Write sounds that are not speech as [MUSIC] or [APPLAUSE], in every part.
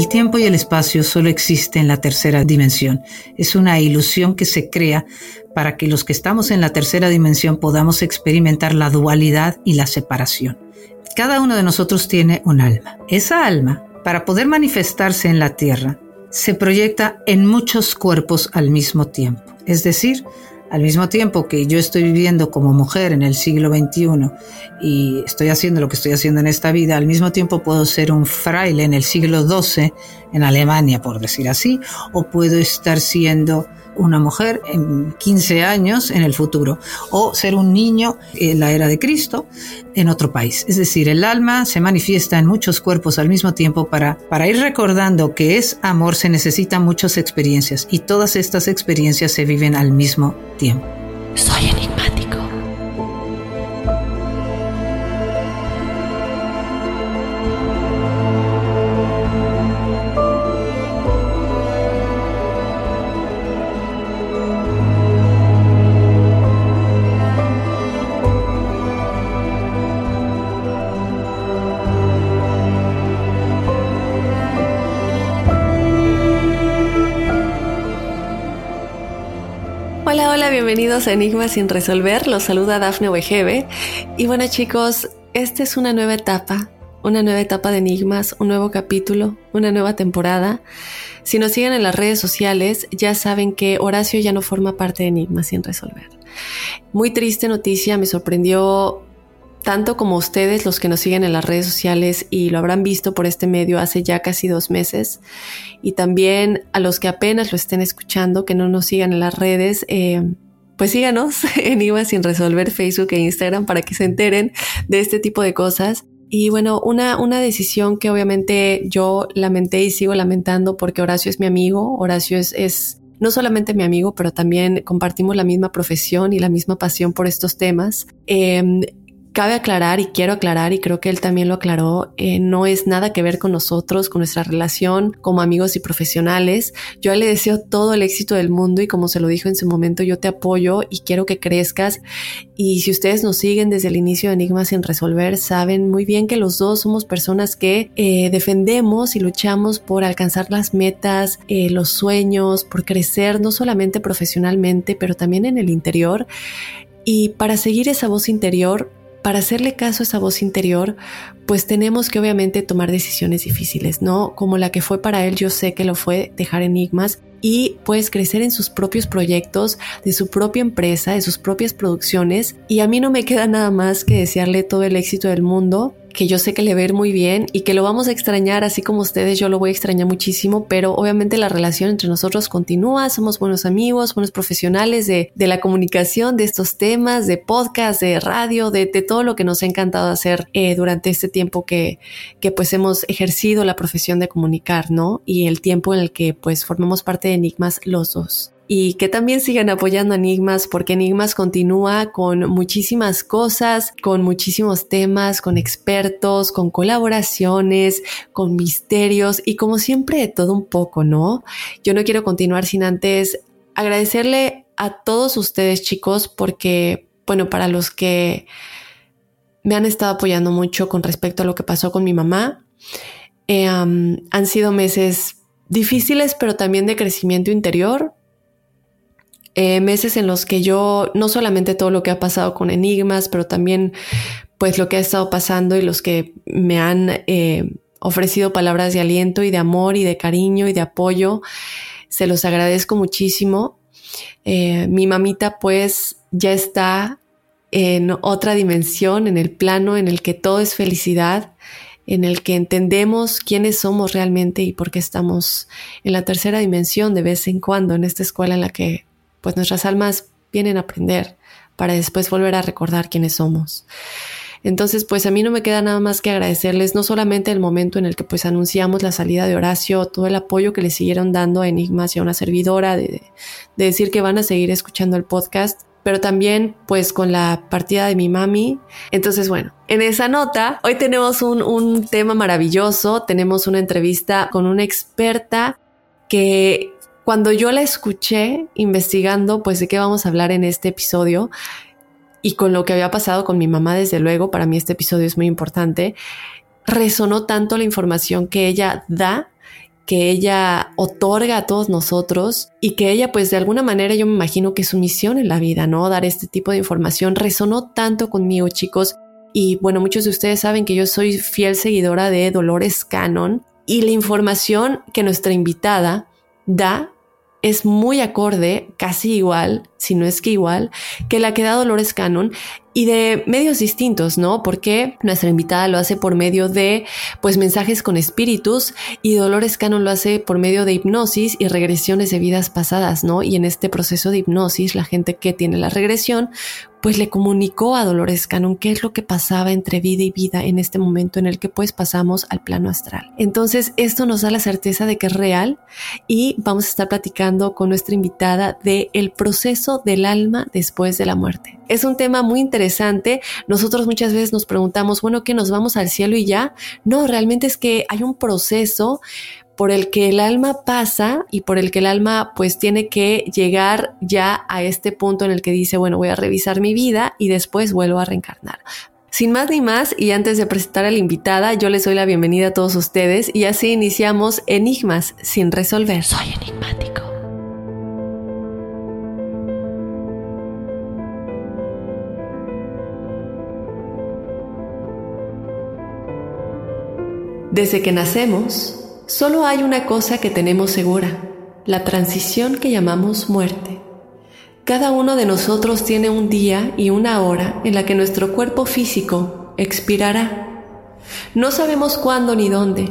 El tiempo y el espacio solo existen en la tercera dimensión. Es una ilusión que se crea para que los que estamos en la tercera dimensión podamos experimentar la dualidad y la separación. Cada uno de nosotros tiene un alma. Esa alma, para poder manifestarse en la tierra, se proyecta en muchos cuerpos al mismo tiempo. Es decir, al mismo tiempo que yo estoy viviendo como mujer en el siglo XXI y estoy haciendo lo que estoy haciendo en esta vida, al mismo tiempo puedo ser un fraile en el siglo XII en Alemania, por decir así, o puedo estar siendo una mujer en 15 años en el futuro, o ser un niño en la era de Cristo en otro país. Es decir, el alma se manifiesta en muchos cuerpos al mismo tiempo para, para ir recordando que es amor se necesitan muchas experiencias y todas estas experiencias se viven al mismo tiempo. Soy. Bienvenidos a Enigma sin resolver. Los saluda Dafne Wegebe. Y bueno, chicos, esta es una nueva etapa, una nueva etapa de enigmas, un nuevo capítulo, una nueva temporada. Si nos siguen en las redes sociales, ya saben que Horacio ya no forma parte de Enigma sin resolver. Muy triste noticia, me sorprendió tanto como ustedes, los que nos siguen en las redes sociales y lo habrán visto por este medio hace ya casi dos meses, y también a los que apenas lo estén escuchando, que no nos sigan en las redes, eh, pues síganos [LAUGHS] en IVA sin resolver Facebook e Instagram para que se enteren de este tipo de cosas. Y bueno, una, una decisión que obviamente yo lamenté y sigo lamentando porque Horacio es mi amigo, Horacio es, es no solamente mi amigo, pero también compartimos la misma profesión y la misma pasión por estos temas. Eh, Cabe aclarar y quiero aclarar, y creo que él también lo aclaró, eh, no es nada que ver con nosotros, con nuestra relación como amigos y profesionales. Yo le deseo todo el éxito del mundo y como se lo dijo en su momento, yo te apoyo y quiero que crezcas. Y si ustedes nos siguen desde el inicio de Enigmas sin resolver, saben muy bien que los dos somos personas que eh, defendemos y luchamos por alcanzar las metas, eh, los sueños, por crecer no solamente profesionalmente, pero también en el interior. Y para seguir esa voz interior, para hacerle caso a esa voz interior, pues tenemos que obviamente tomar decisiones difíciles, ¿no? Como la que fue para él, yo sé que lo fue dejar enigmas y pues crecer en sus propios proyectos, de su propia empresa, de sus propias producciones. Y a mí no me queda nada más que desearle todo el éxito del mundo que yo sé que le va a muy bien y que lo vamos a extrañar, así como ustedes, yo lo voy a extrañar muchísimo, pero obviamente la relación entre nosotros continúa, somos buenos amigos, buenos profesionales de, de la comunicación, de estos temas, de podcast, de radio, de, de todo lo que nos ha encantado hacer eh, durante este tiempo que, que pues hemos ejercido la profesión de comunicar, ¿no? Y el tiempo en el que pues formamos parte de Enigmas los dos. Y que también sigan apoyando Enigmas porque Enigmas continúa con muchísimas cosas, con muchísimos temas, con expertos, con colaboraciones, con misterios y como siempre todo un poco, ¿no? Yo no quiero continuar sin antes agradecerle a todos ustedes chicos porque, bueno, para los que me han estado apoyando mucho con respecto a lo que pasó con mi mamá, eh, han sido meses difíciles, pero también de crecimiento interior. Eh, meses en los que yo, no solamente todo lo que ha pasado con enigmas, pero también pues lo que ha estado pasando y los que me han eh, ofrecido palabras de aliento y de amor y de cariño y de apoyo, se los agradezco muchísimo. Eh, mi mamita pues ya está en otra dimensión, en el plano en el que todo es felicidad en el que entendemos quiénes somos realmente y por qué estamos en la tercera dimensión de vez en cuando en esta escuela en la que pues nuestras almas vienen a aprender para después volver a recordar quiénes somos. Entonces, pues a mí no me queda nada más que agradecerles no solamente el momento en el que pues anunciamos la salida de Horacio, todo el apoyo que le siguieron dando a Enigmas y a una servidora de, de decir que van a seguir escuchando el podcast, pero también pues con la partida de mi mami. Entonces, bueno, en esa nota, hoy tenemos un, un tema maravilloso, tenemos una entrevista con una experta que cuando yo la escuché investigando, pues de qué vamos a hablar en este episodio y con lo que había pasado con mi mamá, desde luego, para mí este episodio es muy importante, resonó tanto la información que ella da que ella otorga a todos nosotros y que ella pues de alguna manera yo me imagino que su misión en la vida, ¿no? Dar este tipo de información resonó tanto conmigo chicos y bueno, muchos de ustedes saben que yo soy fiel seguidora de Dolores Cannon y la información que nuestra invitada da es muy acorde, casi igual, si no es que igual, que la que da Dolores Cannon y de medios distintos, ¿no? Porque nuestra invitada lo hace por medio de, pues, mensajes con espíritus y Dolores Cannon lo hace por medio de hipnosis y regresiones de vidas pasadas, ¿no? Y en este proceso de hipnosis, la gente que tiene la regresión, pues le comunicó a Dolores Cannon qué es lo que pasaba entre vida y vida en este momento en el que pues pasamos al plano astral. Entonces esto nos da la certeza de que es real y vamos a estar platicando con nuestra invitada de el proceso del alma después de la muerte. Es un tema muy interesante. Nosotros muchas veces nos preguntamos, bueno, que nos vamos al cielo y ya. No, realmente es que hay un proceso por el que el alma pasa y por el que el alma pues tiene que llegar ya a este punto en el que dice, bueno, voy a revisar mi vida y después vuelvo a reencarnar. Sin más ni más, y antes de presentar a la invitada, yo les doy la bienvenida a todos ustedes y así iniciamos Enigmas sin resolver. Soy enigmático. Desde que nacemos, Solo hay una cosa que tenemos segura, la transición que llamamos muerte. Cada uno de nosotros tiene un día y una hora en la que nuestro cuerpo físico expirará. No sabemos cuándo ni dónde,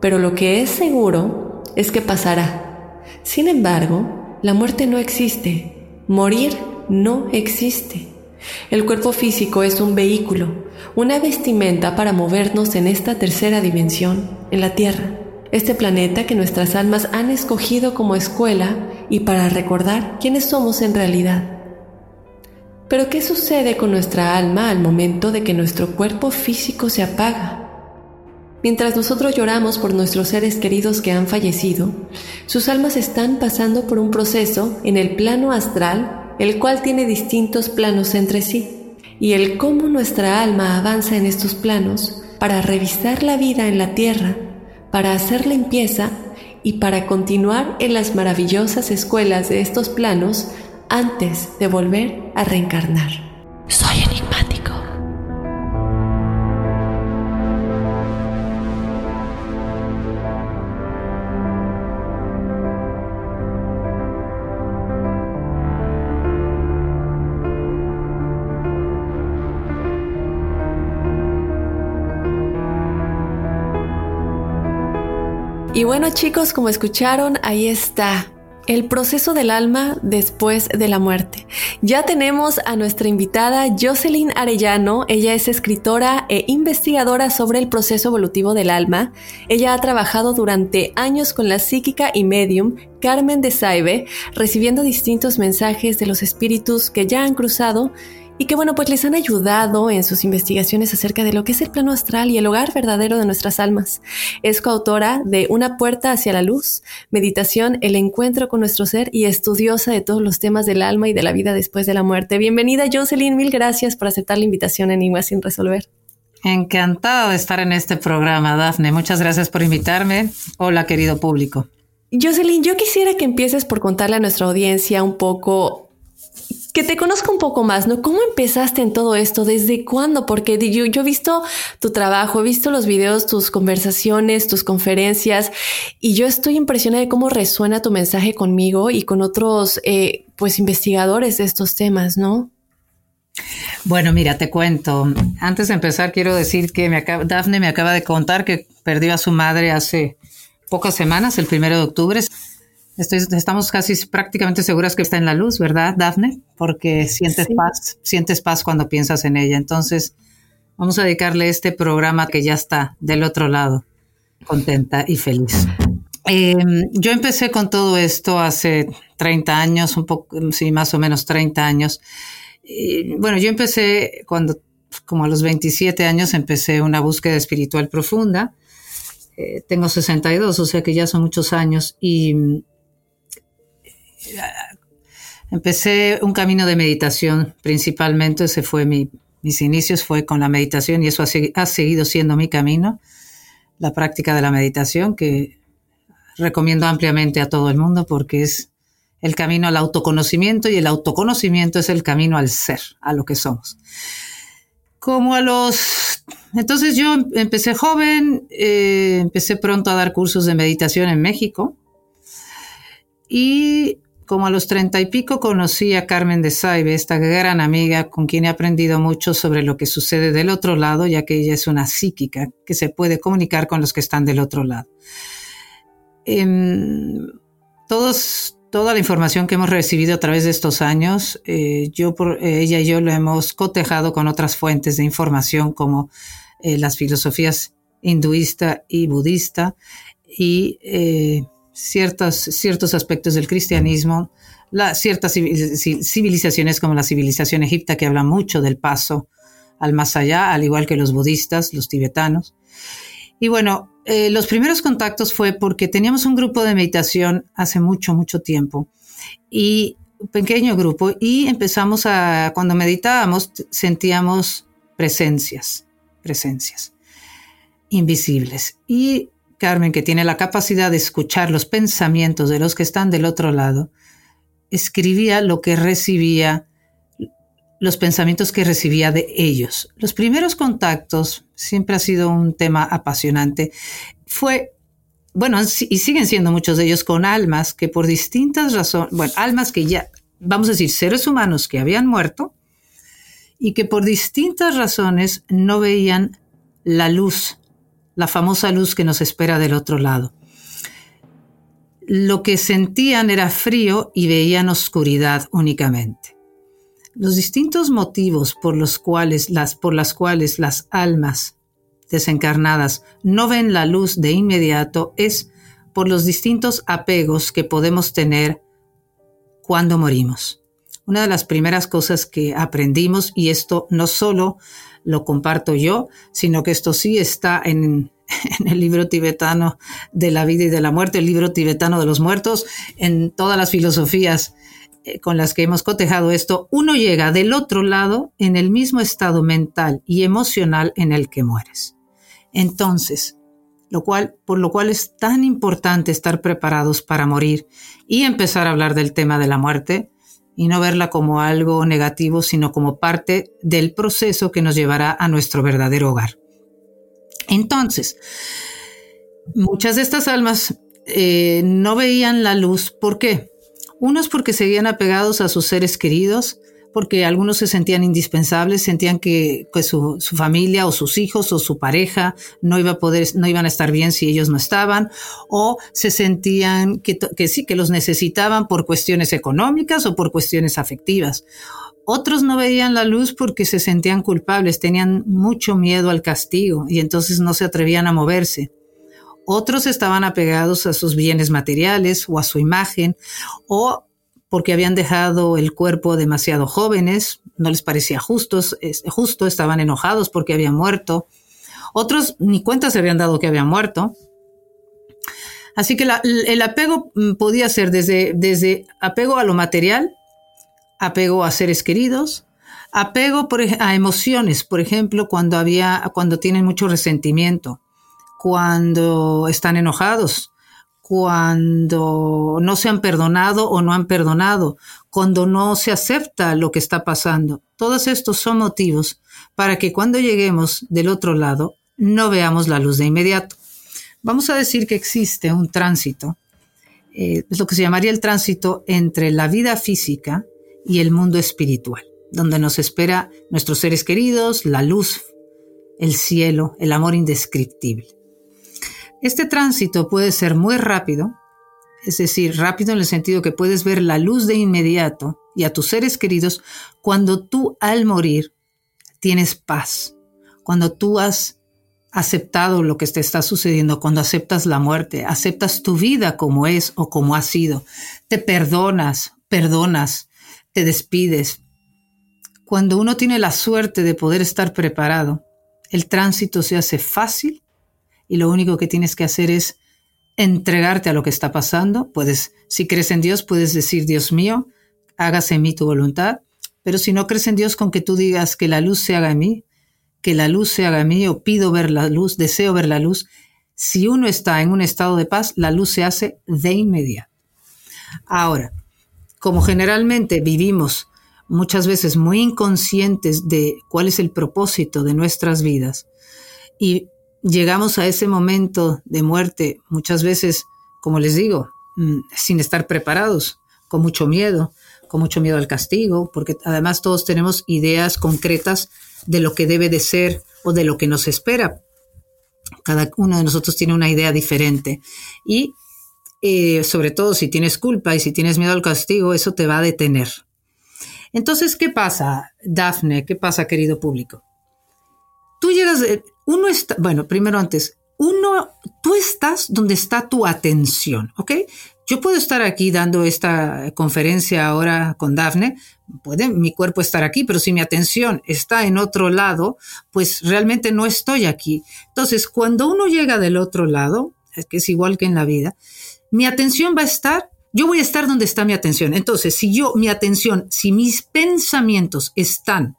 pero lo que es seguro es que pasará. Sin embargo, la muerte no existe. Morir no existe. El cuerpo físico es un vehículo, una vestimenta para movernos en esta tercera dimensión, en la Tierra este planeta que nuestras almas han escogido como escuela y para recordar quiénes somos en realidad. Pero ¿qué sucede con nuestra alma al momento de que nuestro cuerpo físico se apaga? Mientras nosotros lloramos por nuestros seres queridos que han fallecido, sus almas están pasando por un proceso en el plano astral, el cual tiene distintos planos entre sí, y el cómo nuestra alma avanza en estos planos para revisar la vida en la tierra para hacer limpieza y para continuar en las maravillosas escuelas de estos planos antes de volver a reencarnar. Soy enigmático. Y bueno chicos, como escucharon, ahí está el proceso del alma después de la muerte. Ya tenemos a nuestra invitada Jocelyn Arellano. Ella es escritora e investigadora sobre el proceso evolutivo del alma. Ella ha trabajado durante años con la psíquica y medium Carmen de Saibe, recibiendo distintos mensajes de los espíritus que ya han cruzado y que bueno, pues les han ayudado en sus investigaciones acerca de lo que es el plano astral y el hogar verdadero de nuestras almas. Es coautora de Una puerta hacia la luz, Meditación, el encuentro con nuestro ser y estudiosa de todos los temas del alma y de la vida después de la muerte. Bienvenida Jocelyn, mil gracias por aceptar la invitación en Enigma sin resolver. Encantado de estar en este programa, Dafne. Muchas gracias por invitarme. Hola, querido público. Jocelyn, yo quisiera que empieces por contarle a nuestra audiencia un poco que te conozca un poco más, ¿no? ¿Cómo empezaste en todo esto? ¿Desde cuándo? Porque yo, he visto tu trabajo, he visto los videos, tus conversaciones, tus conferencias, y yo estoy impresionada de cómo resuena tu mensaje conmigo y con otros, eh, pues, investigadores de estos temas, ¿no? Bueno, mira, te cuento. Antes de empezar, quiero decir que me Dafne me acaba de contar que perdió a su madre hace pocas semanas, el primero de octubre estamos casi prácticamente seguras que está en la luz, ¿verdad, Dafne? Porque sientes paz, sientes paz cuando piensas en ella. Entonces, vamos a dedicarle este programa que ya está del otro lado, contenta y feliz. Em, yo empecé con todo esto hace 30 años, un poco, sí, más o menos 30 años. bueno, yo empecé cuando, como a los 27 años, empecé una búsqueda espiritual profunda. Eh, tengo 62, o sea que ya son muchos años. Y empecé un camino de meditación principalmente, ese fue mi, mis inicios, fue con la meditación y eso ha, seguido siendo mi camino, la práctica de la meditación que recomiendo ampliamente a todo el mundo porque es el camino al autoconocimiento y el autoconocimiento es el camino al ser, a lo que somos. Como a los... Entonces yo empecé joven, eh, empecé pronto a dar cursos de meditación en México y como a los treinta y pico conocí a Carmen de Saibe, esta gran amiga con quien he aprendido mucho sobre lo que sucede del otro lado, ya que ella es una psíquica que se puede comunicar con los que están del otro lado. Em, todos, toda la información que hemos recibido a través de estos años, eh, yo por, eh, ella y yo lo hemos cotejado con otras fuentes de información como eh, las filosofías hinduista y budista y ciertos, ciertos aspectos del cristianismo, ciertas civilizaciones como la civilización egipta que habla mucho del paso al más allá, al igual que los budistas, los tibetanos. Y bueno, eh, los primeros contactos fue porque teníamos un grupo de meditación hace mucho, mucho tiempo y un pequeño grupo y empezamos a, cuando meditábamos, sentíamos presencias, presencias invisibles. Y Carmen, que tiene la capacidad de escuchar los pensamientos de los que están del otro lado, escribía lo que recibía, los pensamientos que recibía de ellos. Los primeros contactos, siempre ha sido un tema apasionante, fue, bueno, y siguen siendo muchos de ellos con almas que por distintas razones, bueno, almas que ya, vamos a decir, seres humanos que habían muerto y que por distintas razones no veían la luz la famosa luz que nos espera del otro lado. Lo que sentían era frío y veían oscuridad únicamente. Los distintos motivos por los cuales las, por las cuales las almas desencarnadas no ven la luz de inmediato es por los distintos apegos que podemos tener cuando morimos. Una de las primeras cosas que aprendimos, y esto no solo lo comparto yo, sino que esto sí está [LAUGHS] en, el libro tibetano de la vida y de la muerte, el libro tibetano de los muertos, en todas las filosofías eh, con las que hemos cotejado esto, uno llega del otro lado en el mismo estado mental y emocional en el que mueres. Entonces, lo cual, por lo cual es tan importante estar preparados para morir y empezar a hablar del tema de la muerte, y no verla como algo negativo, sino como parte del proceso que nos llevará a nuestro verdadero hogar. Entonces, muchas de estas almas eh, no veían la luz. ¿Por qué? Unos porque seguían apegados a sus seres queridos, porque algunos se sentían indispensables, sentían que, su, familia o sus hijos o su pareja no iba a poder, no iban a estar bien si ellos no estaban, o se sentían que, que sí, que los necesitaban por cuestiones económicas o por cuestiones afectivas. Otros no veían la luz porque se sentían culpables, tenían mucho miedo al castigo y entonces no se atrevían a moverse. Otros estaban apegados a sus bienes materiales o a su imagen o porque habían dejado el cuerpo demasiado jóvenes, no les parecía justo, estaban enojados porque habían muerto. Otros ni cuenta se habían dado que habían muerto. Así que el apego mm, podía ser desde, desde apego a lo material, apego a seres queridos, apego a emociones, por ejemplo, cuando había, cuando tienen mucho resentimiento, cuando están enojados, cuando no se han perdonado o no han perdonado, cuando no se acepta lo que está pasando. Todos estos son motivos para que cuando lleguemos del otro lado no veamos la luz de inmediato. Vamos a decir que existe un tránsito, eh, es lo que se llamaría el tránsito entre la vida física y el mundo espiritual, donde nos espera nuestros seres queridos, la luz, el cielo, el amor indescriptible. Este tránsito puede ser muy rápido, es decir, rápido en el sentido que puedes ver la luz de inmediato y a tus seres queridos cuando tú al morir tienes paz, cuando tú has aceptado lo que te está sucediendo, cuando aceptas la muerte, aceptas tu vida como es o como ha sido, te perdonas, perdonas, te despides. Cuando uno tiene la suerte de poder estar preparado, el tránsito se hace fácil y lo único que tienes que hacer es entregarte a lo que está pasando. Puedes, si crees en Dios, puedes decir, Dios mío, hágase en mí tu voluntad. Pero si no crees en Dios, con que tú digas que la luz se haga en mí, que la luz se haga en mí, o pido ver la luz, deseo ver la luz, si uno está en un estado de paz, la luz se hace de inmediato. Ahora, como generalmente vivimos muchas veces muy inconscientes de cuál es el propósito de nuestras vidas y llegamos a ese momento de muerte muchas veces, como les digo, mm, sin estar preparados, con mucho miedo, con mucho miedo al castigo, porque además todos tenemos ideas concretas de lo que debe de ser o de lo que nos espera. Cada uno de nosotros tiene una idea diferente. Y eh, sobre todo si tienes culpa y si tienes miedo al castigo, eso te va a detener. Entonces, ¿qué pasa, Dafne? ¿Qué pasa, querido público? Tú llegas, uno está, bueno, primero antes, uno, tú estás donde está tu atención, ¿ok? Yo puedo estar aquí dando esta conferencia ahora con Dafne, puede mi cuerpo estar aquí, pero si mi atención está en otro lado, pues realmente no estoy aquí. Entonces, cuando uno llega del otro lado, que es igual que en la vida, mi atención va a estar, yo voy a estar donde está mi atención. Entonces, si yo, mi atención, si mis pensamientos están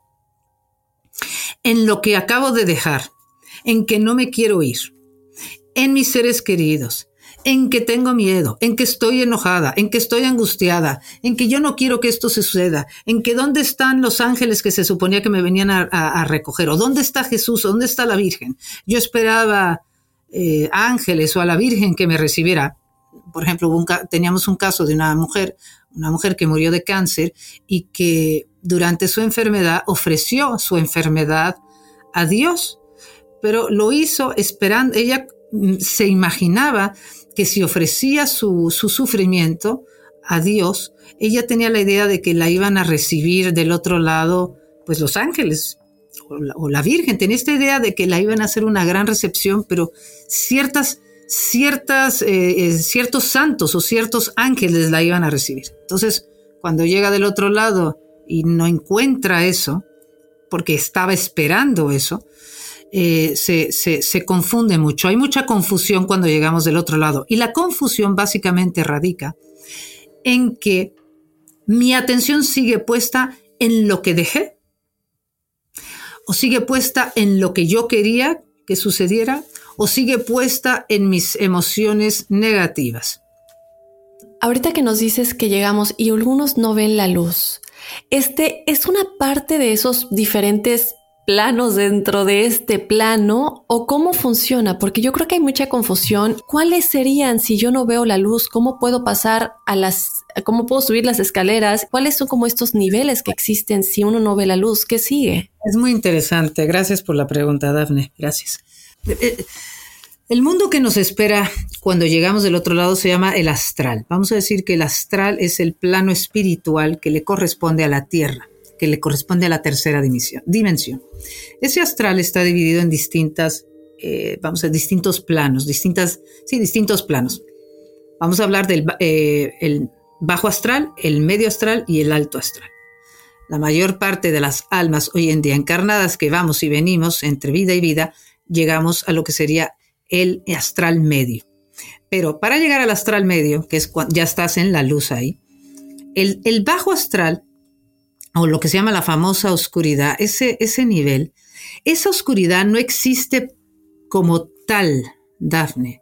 en lo que acabo de dejar, en que no me quiero ir, en mis seres queridos, en que tengo miedo, en que estoy enojada, en que estoy angustiada, en que yo no quiero que esto suceda, en que dónde están los ángeles que se suponía que me venían a, recoger, o dónde está Jesús, o dónde está la Virgen. Yo esperaba eh, ángeles o a la Virgen que me recibiera. Por ejemplo, teníamos un caso de una mujer, una mujer que murió de cáncer y que durante su enfermedad ofreció su enfermedad a Dios pero lo hizo esperando, ella mm, se imaginaba que si ofrecía su, sufrimiento a Dios, ella tenía la idea de que la iban a recibir del otro lado, pues los ángeles o la, Virgen, tenía esta idea de que la iban a hacer una gran recepción, pero ciertas, ciertas, eh, eh, ciertos santos o ciertos ángeles la iban a recibir. Entonces, cuando llega del otro lado y no encuentra eso, porque estaba esperando eso, eh, se, se, confunde mucho. Hay mucha confusión cuando llegamos del otro lado. Y la confusión básicamente radica en que mi atención sigue puesta en lo que dejé o sigue puesta en lo que yo quería que sucediera o sigue puesta en mis emociones negativas. Ahorita que nos dices que llegamos y algunos no ven la luz, este es una parte de esos diferentes planos dentro de este plano o cómo funciona, porque yo creo que hay mucha confusión. ¿Cuáles serían si yo no veo la luz? ¿Cómo puedo pasar a las, cómo puedo subir las escaleras? ¿Cuáles son como estos niveles que existen si uno no ve la luz? ¿Qué sigue? Es muy interesante. Gracias por la pregunta, Dafne. Gracias. Eh, eh, el mundo que nos espera cuando llegamos del otro lado se llama el astral. Vamos a decir que el astral es el plano espiritual que le corresponde a la Tierra que le corresponde a la tercera dimensión. Ese astral está dividido en distintas, eh, vamos a distintos planos, distintas, sí, distintos planos. Vamos a hablar del eh, el bajo astral, el medio astral y el alto astral. La mayor parte de las almas hoy en día encarnadas que vamos y venimos entre vida y vida, llegamos a lo que sería el astral medio. Pero para llegar al astral medio, que es cuando ya estás en la luz ahí, el, el bajo astral o lo que se llama la famosa oscuridad, ese, ese nivel, esa oscuridad no existe como tal, Dafne.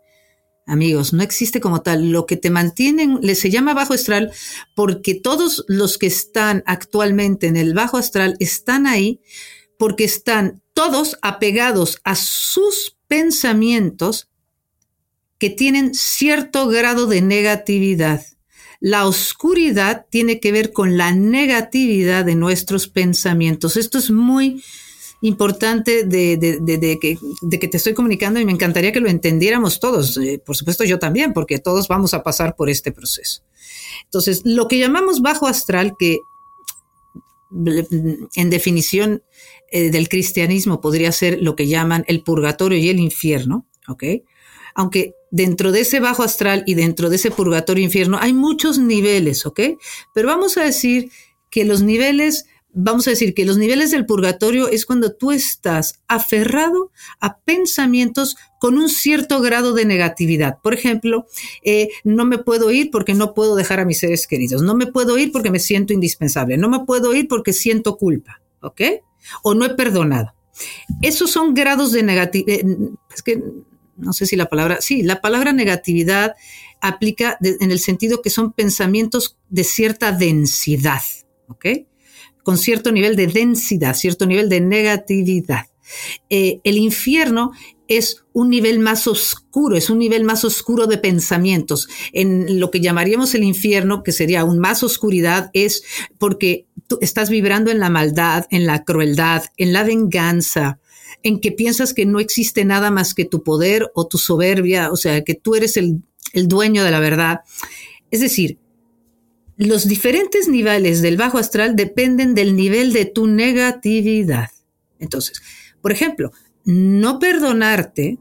Amigos, no existe como tal. Lo que te mantienen, se llama bajo astral porque todos los que están actualmente en el bajo astral están ahí porque están todos apegados a sus pensamientos que tienen cierto grado de negatividad. La oscuridad tiene que ver con la negatividad de nuestros pensamientos. Esto es muy importante de, que, te estoy comunicando y me encantaría que lo entendiéramos todos. Eh, por supuesto yo también, porque todos vamos a pasar por este proceso. Entonces, lo que llamamos bajo astral, que en definición eh, del cristianismo podría ser lo que llaman el purgatorio y el infierno, ¿ok? Aunque dentro de ese bajo astral y dentro de ese purgatorio infierno hay muchos niveles, ¿ok? Pero vamos a decir que los niveles, vamos a decir que los niveles del purgatorio es cuando tú estás aferrado a pensamientos con un cierto grado de negatividad. Por ejemplo, eh, no me puedo ir porque no puedo dejar a mis seres queridos, no me puedo ir porque me siento indispensable, no me puedo ir porque siento culpa, ¿ok? O no he perdonado. Esos son grados de negatividad. Eh, es que no sé si la palabra, sí, la palabra negatividad aplica en el sentido que son pensamientos de cierta densidad, ¿ok? Con cierto nivel de densidad, cierto nivel de negatividad. Eh, el infierno es un nivel más oscuro, es un nivel más oscuro de pensamientos. En lo que llamaríamos el infierno, que sería aún más oscuridad, es porque tú estás vibrando en la maldad, en la crueldad, en la venganza, en que piensas que no existe nada más que tu poder o tu soberbia, o sea, que tú eres el, dueño de la verdad. Es decir, los diferentes niveles del bajo astral dependen del nivel de tu negatividad. Entonces, por ejemplo, no perdonarte,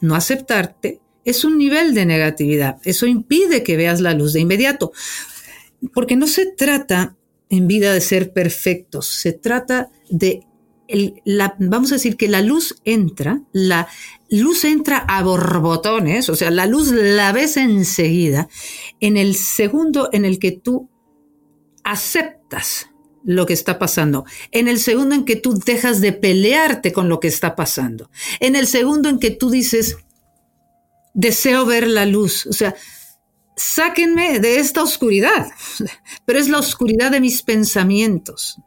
no aceptarte, es un nivel de negatividad. Eso impide que veas la luz de inmediato. Porque no se trata en vida de ser perfectos, se trata de vamos a decir que la luz entra, la luz entra a borbotones, o sea, la luz la ves enseguida, en el segundo en el que tú aceptas lo que está pasando, en el segundo en que tú dejas de pelearte con lo que está pasando, en el segundo en que tú dices, deseo ver la luz, o sea, sáquenme de esta oscuridad, [LAUGHS] pero es la oscuridad de mis pensamientos,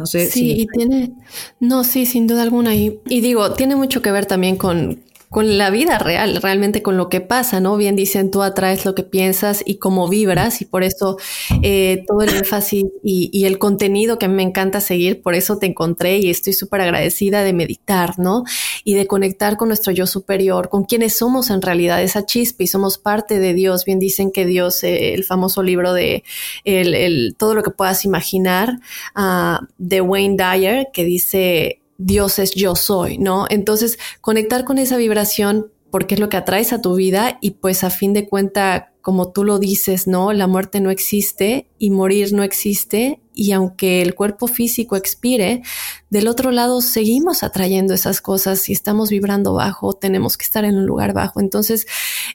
no sé. Sí, y tiene, no, sí, sin duda alguna. Y, y digo, tiene mucho que ver también con, con la vida real, realmente con lo que pasa, ¿no? Bien dicen, tú atraes lo que piensas y cómo vibras y por eso eh, todo el énfasis y, el contenido que me encanta seguir, por eso te encontré y estoy súper agradecida de meditar, ¿no? Y de conectar con nuestro yo superior, con quienes somos en realidad, esa chispa y somos parte de Dios. Bien dicen que Dios, eh, el famoso libro de el, todo lo que puedas imaginar uh, de Wayne Dyer, que dice Dios es yo soy, ¿no? Entonces, conectar con esa vibración porque es lo que atraes a tu vida y pues a fin de cuenta, como tú lo dices, ¿no? La muerte no existe y morir no existe y aunque el cuerpo físico expire, del otro lado seguimos atrayendo esas cosas. Si estamos vibrando bajo, tenemos que estar en un lugar bajo. Entonces,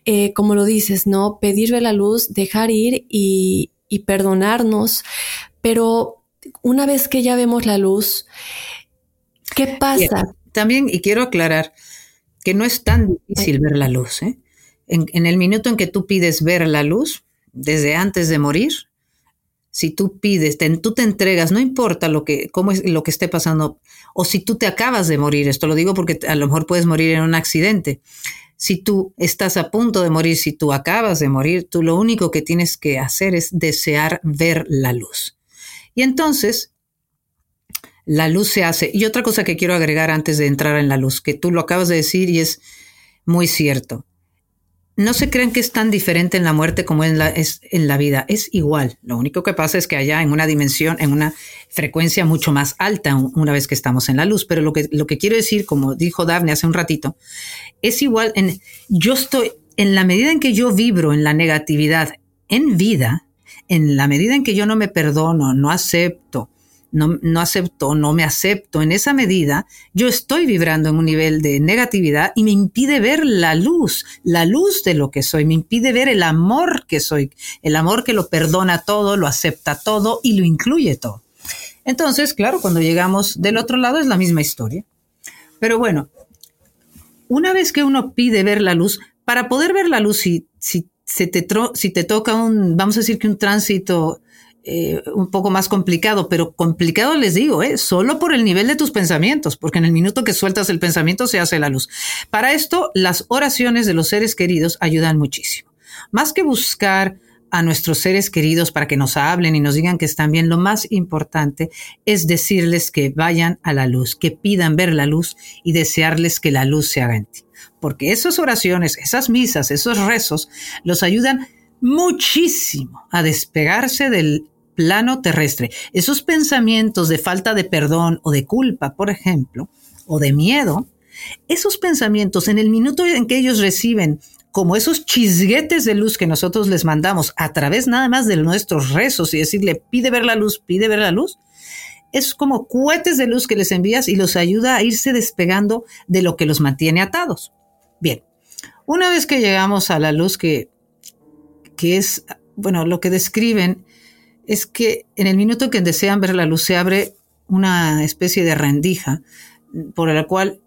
eh, como lo dices, ¿no? Pedirle la luz, dejar ir y, y perdonarnos, pero una vez que ya vemos la luz, ¿Qué pasa? también, y quiero aclarar que no es tan difícil ver la luz. ¿eh? En, el minuto en que tú pides ver la luz, desde antes de morir, si tú pides, tú te entregas, no importa lo que, cómo es lo que esté pasando, o si tú te acabas de morir, esto lo digo porque a lo mejor puedes morir en un accidente. Si tú estás a punto de morir, si tú acabas de morir, tú lo único que tienes que hacer es desear ver la luz. Y entonces, la luz se hace. Y otra cosa que quiero agregar antes de entrar en la luz, que tú lo acabas de decir y es muy cierto no se crean que es tan diferente en la muerte como en la, es en la vida. Es igual. Lo único que pasa es que allá en una dimensión, en una frecuencia mucho más alta una vez que estamos en la luz. Pero lo que, lo que quiero decir, como dijo Daphne hace un ratito, es igual. En, yo estoy, en la medida en que yo vibro en la negatividad en vida, en la medida en que yo no me perdono, no acepto, no, no acepto, no me acepto, en esa medida yo estoy vibrando en un nivel de negatividad y me impide ver la luz, la luz de lo que soy, me impide ver el amor que soy, el amor que lo perdona todo, lo acepta todo y lo incluye todo. Entonces, claro, cuando llegamos del otro lado es la misma historia. Pero bueno, una vez que uno pide ver la luz, para poder ver la luz, si, si, te, si te toca un, vamos a decir que un tránsito eh, un poco más complicado, pero complicado les digo, ¿eh? solo por el nivel de tus pensamientos, porque en el minuto que sueltas el pensamiento se hace la luz. Para esto, las oraciones de los seres queridos ayudan muchísimo. Más que buscar a nuestros seres queridos para que nos hablen y nos digan que están bien, lo más importante es decirles que vayan a la luz, que pidan ver la luz y desearles que la luz se haga en ti. Porque esas oraciones, esas misas, esos rezos, los ayudan muchísimo a despegarse del plano terrestre. Esos pensamientos de falta de perdón o de culpa, por ejemplo, o de miedo, esos pensamientos en el minuto en que ellos reciben como esos chisguetes de luz que nosotros les mandamos a través nada más de nuestros rezos y decirle, pide ver la luz, pide ver la luz, es como cohetes de luz que les envías y los ayuda a irse despegando de lo que los mantiene atados. Bien, una vez que llegamos a la luz que, que es, bueno, lo que describen es que en el minuto que desean ver la luz se abre una especie de rendija por la cual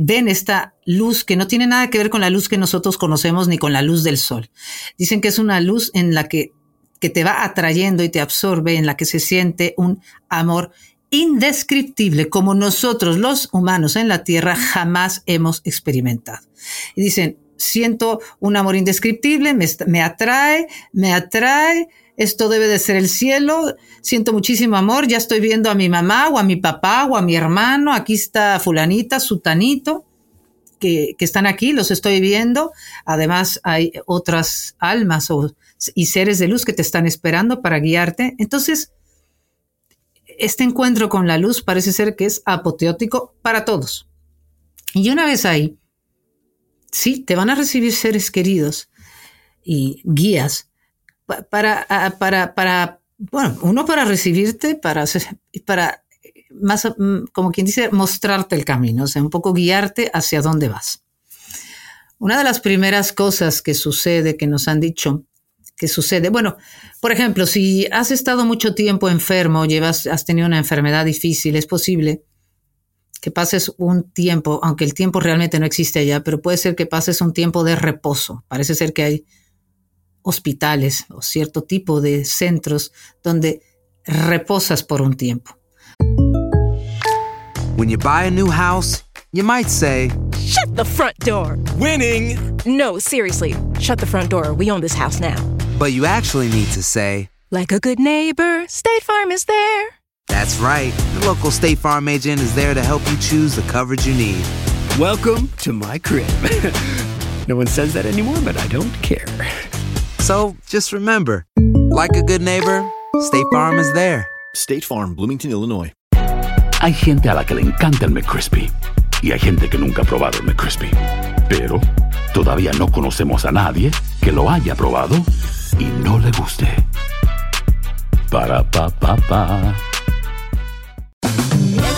ven esta luz que no tiene nada que ver con la luz que nosotros conocemos ni con la luz del sol. Dicen que es una luz en la que, que te va atrayendo y te absorbe, en la que se siente un amor indescriptible como nosotros los humanos en la Tierra jamás hemos experimentado. Y dicen, siento un amor indescriptible, me, atrae, me atrae, esto debe de ser el cielo, siento muchísimo amor, ya estoy viendo a mi mamá o a mi papá o a mi hermano, aquí está fulanita, sutanito, que, que están aquí, los estoy viendo, además hay otras almas y seres de luz que te están esperando para guiarte. Entonces, este encuentro con la luz parece ser que es apoteótico para todos. Y una vez ahí, sí, te van a recibir seres queridos y guías para, para, para bueno, uno para recibirte, para, para más, mm, como quien dice, mostrarte el camino, o sea, un poco guiarte hacia dónde vas. Una de las primeras cosas que sucede, que nos han dicho, que sucede, bueno, por ejemplo, si has estado mucho tiempo enfermo, llevas, has tenido una enfermedad difícil, es posible que pases un tiempo, aunque el tiempo realmente no existe allá, pero puede ser que pases un tiempo de reposo. Parece ser que hay hospitales o cierto tipo de centros donde reposas por un tiempo. When you buy a new house, you might say, Shut the front door! Winning! No, seriously, shut the front door. We own this house now. But you actually need to say, Like a good neighbor, State Farm is there. That's right. The local State Farm agent is there to help you choose the coverage you need. Welcome to my crib. [LAUGHS] no one says that anymore, but I don't care. So just remember like a good neighbor, State Farm is there. State Farm, Bloomington, Illinois. Hay gente a la que le encanta el McCrispy y hay gente que nunca ha probado el McCrispy. Pero todavía no conocemos a nadie que lo haya probado y no le guste. Para pa pa pa. Yeah.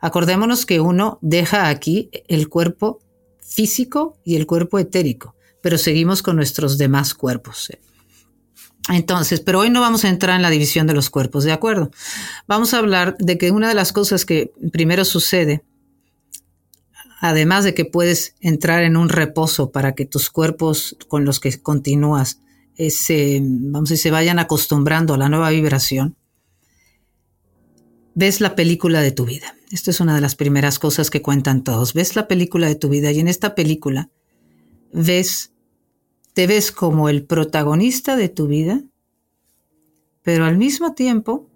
Acordémonos que uno deja aquí el cuerpo físico y el cuerpo etérico, pero seguimos con nuestros demás cuerpos. Entonces, pero hoy no vamos a entrar en la división de los cuerpos, ¿de acuerdo? Vamos a hablar de que una de las cosas que primero sucede, además de que puedes entrar en un reposo para que tus cuerpos con los que continúas eh, se, vamos a decir, se vayan acostumbrando a la nueva vibración, ves la película de tu vida. Esto es una de las primeras cosas que cuentan todos. Ves la película de tu vida y en esta película ves te ves como el protagonista de tu vida, pero al mismo tiempo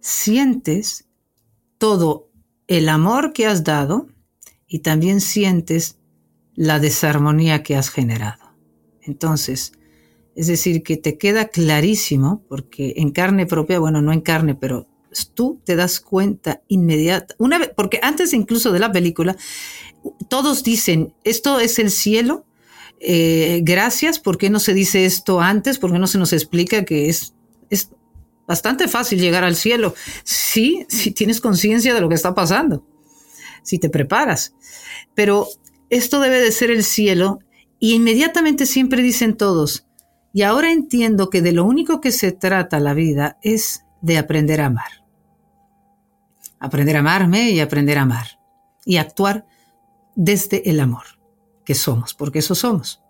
sientes todo el amor que has dado y también sientes la desarmonía que has generado. Entonces, es decir, que te queda clarísimo, porque en carne propia, bueno, no en carne, pero tú te das cuenta inmediata, una vez, porque antes incluso de la película, todos dicen, esto es el cielo, eh, gracias, ¿por qué no se dice esto antes? ¿Por qué no se nos explica que es, es bastante fácil llegar al cielo? Sí, si tienes conciencia de lo que está pasando, si te preparas. Pero esto debe de ser el cielo y inmediatamente siempre dicen todos, y ahora entiendo que de lo único que se trata la vida es de aprender a amar. Aprender a amarme y aprender a amar. Y actuar desde el amor que somos, porque eso somos.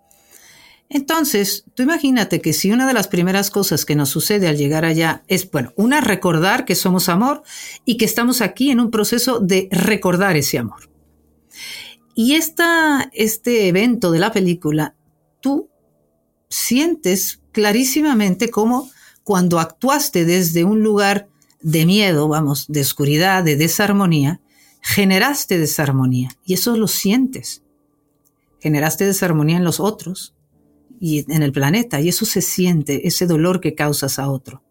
Entonces, tú imagínate que si una de las primeras cosas que nos sucede al llegar allá es, bueno, una, recordar que somos amor y que estamos aquí en un proceso de recordar ese amor. Y esta, este evento de la película, tú sientes clarísimamente cómo cuando actuaste desde un lugar de miedo, vamos, de oscuridad, de desarmonía, generaste desarmonía y eso lo sientes generaste desarmonía en los otros y en el planeta, y eso se siente, ese dolor que causas a otro,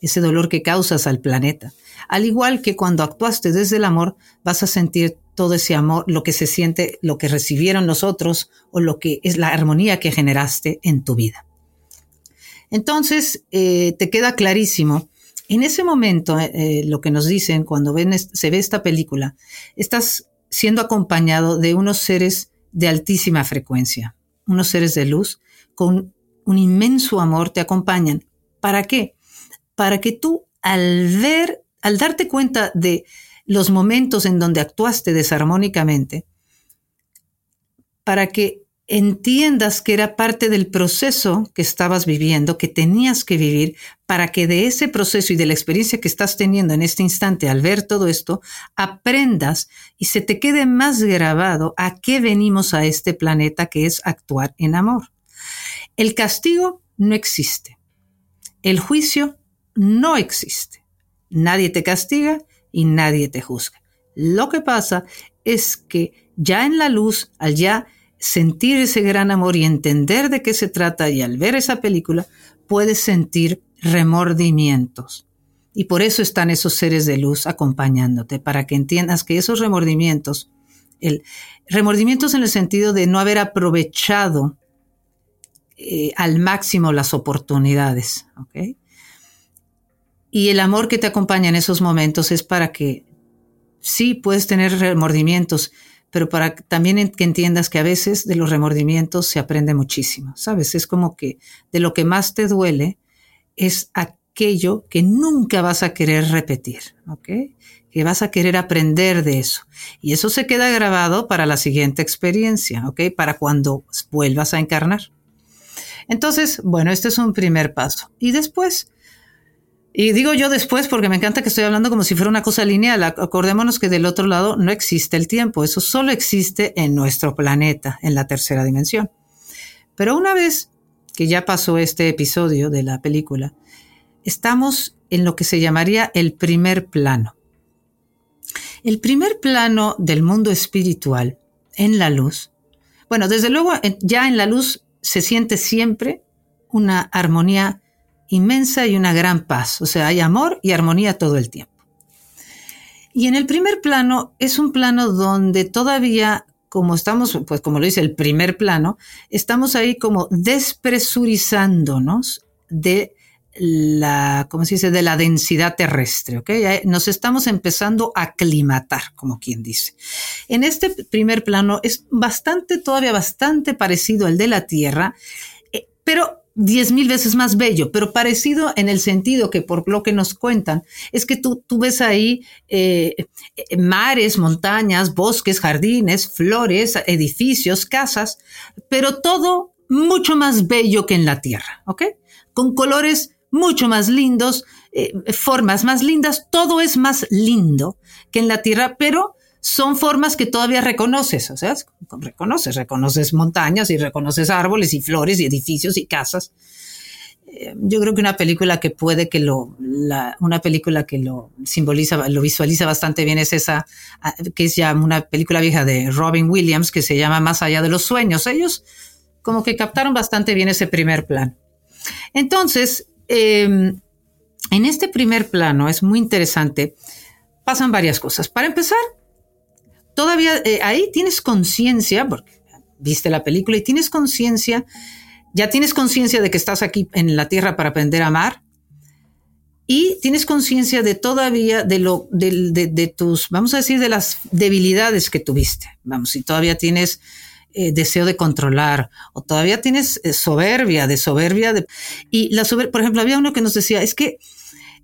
ese dolor que causas al planeta. Al igual que cuando actuaste desde el amor, vas a sentir todo ese amor, lo que se siente, lo que recibieron los otros o lo que es la armonía que generaste en tu vida. Entonces, eh, te queda clarísimo. En ese momento, eh, eh, lo que nos dicen cuando se ve esta película, estás siendo acompañado de unos seres de altísima frecuencia. Unos seres de luz con un inmenso amor te acompañan. ¿Para qué? Para que tú al ver, al darte cuenta de los momentos en donde actuaste desarmónicamente, para que entiendas que era parte del proceso que estabas viviendo, que tenías que vivir, para que de ese proceso y de la experiencia que estás teniendo en este instante al ver todo esto, aprendas y se te quede más grabado a qué venimos a este planeta, que es actuar en amor. El castigo no existe. El juicio no existe. Nadie te castiga y nadie te juzga. Lo que pasa es que ya en la luz, al ya sentir ese gran amor y entender de qué se trata y al ver esa película, puedes sentir remordimientos. Y por eso están esos seres de luz acompañándote, para que entiendas que esos remordimientos, el, remordimientos en el sentido de no haber aprovechado eh, al máximo las oportunidades, Y el amor que te acompaña en esos momentos es para que sí puedes tener remordimientos, pero para también que entiendas que a veces de los remordimientos se aprende muchísimo, ¿sabes? Es como que de lo que más te duele es aquello que nunca vas a querer repetir, ¿ok? Que vas a querer aprender de eso. Y eso se queda grabado para la siguiente experiencia, ¿ok? Para cuando vuelvas a encarnar. Entonces, bueno, este es un primer paso. Y después, y digo yo después porque me encanta que estoy hablando como si fuera una cosa lineal. Acordémonos que del otro lado no existe el tiempo, eso solo existe en nuestro planeta, en la tercera dimensión. Pero una vez que ya pasó este episodio de la película, estamos en lo que se llamaría el primer plano. El primer plano del mundo espiritual en la luz, bueno, desde luego ya en la luz se siente siempre una armonía inmensa y una gran paz. O sea, hay amor y armonía todo el tiempo. Y en el primer plano es un plano donde todavía, como estamos, pues como lo dice el primer plano, estamos ahí como despresurizándonos de la, ¿cómo se dice?, de la densidad terrestre, ¿ok? Nos estamos empezando a aclimatar, como quien dice. En este primer plano es bastante, todavía bastante parecido al de la Tierra, eh, pero diez mil veces más bello, pero parecido en el sentido que por lo que nos cuentan, es que tú, tú ves ahí eh, eh, mares, montañas, bosques, jardines, flores, edificios, casas, pero todo mucho más bello que en la Tierra, ¿ok? Con colores mucho más lindos, eh, formas más lindas, todo es más lindo que en la Tierra, pero son formas que todavía reconoces, o sea, reconoces, reconoces montañas y reconoces árboles y flores y edificios y casas. Eh, yo creo que una película que puede que lo, una película que lo simboliza, lo visualiza bastante bien es esa, ah, que es ya una película vieja de Robin Williams que se llama Más allá de los sueños. Ellos como que captaron bastante bien ese primer plan. Entonces, em, en este primer plano es muy interesante, pasan varias cosas. Para empezar, todavía eh, ahí tienes conciencia, porque viste la película y tienes conciencia, ya tienes conciencia de que estás aquí en la tierra para aprender a amar y tienes conciencia de todavía de lo de, tus, vamos a decir, de las debilidades que tuviste. Vamos, si todavía tienes eh, deseo de controlar o todavía tienes eh, soberbia, de soberbia. De, y la soberbia, por ejemplo, había uno que nos decía, es que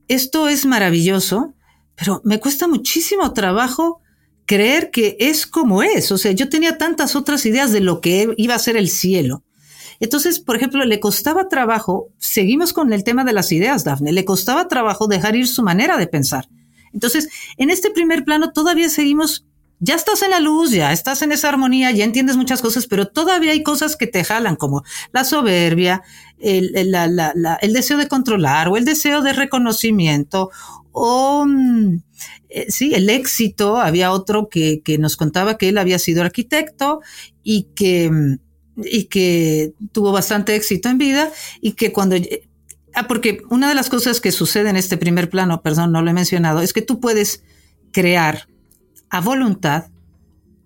esto es maravilloso, pero me cuesta muchísimo trabajo creer que es como es. O sea, yo tenía tantas otras ideas de lo que iba a ser el cielo. Entonces, por ejemplo, le costaba trabajo, seguimos con el tema de las ideas, Dafne, le costaba trabajo dejar ir su manera de pensar. Entonces, en este primer plano todavía seguimos, ya estás en la luz, ya estás en esa armonía, ya entiendes muchas cosas, pero todavía hay cosas que te jalan, como la soberbia, el, el deseo de controlar o el deseo de reconocimiento o mm, eh, sí, el éxito. Había otro que, nos contaba que él había sido arquitecto y que, mm, y que tuvo bastante éxito en vida y que cuando... Ah, porque una de las cosas que sucede en este primer plano, perdón, no lo he mencionado, es que tú puedes crear a voluntad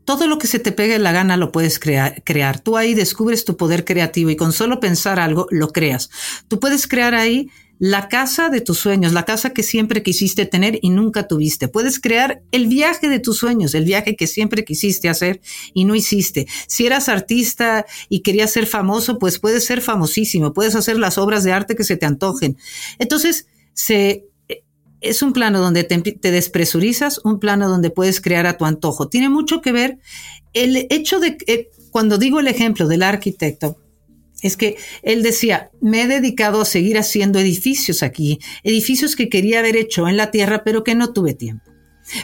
todo lo que se te pegue la gana lo puedes crear, crear. Tú ahí descubres tu poder creativo y con solo pensar algo lo creas. Tú puedes crear ahí la casa de tus sueños, la casa que siempre quisiste tener y nunca tuviste. Puedes crear el viaje de tus sueños, el viaje que siempre quisiste hacer y no hiciste. Si eras artista y querías ser famoso, pues puedes ser famosísimo, puedes hacer las obras de arte que se te antojen. Entonces, se, es un plano donde te, despresurizas, un plano donde puedes crear a tu antojo. Tiene mucho que ver el hecho de que, eh, cuando digo el ejemplo del arquitecto, es que él decía, me he dedicado a seguir haciendo edificios aquí, edificios que quería haber hecho en la tierra, pero que no tuve tiempo.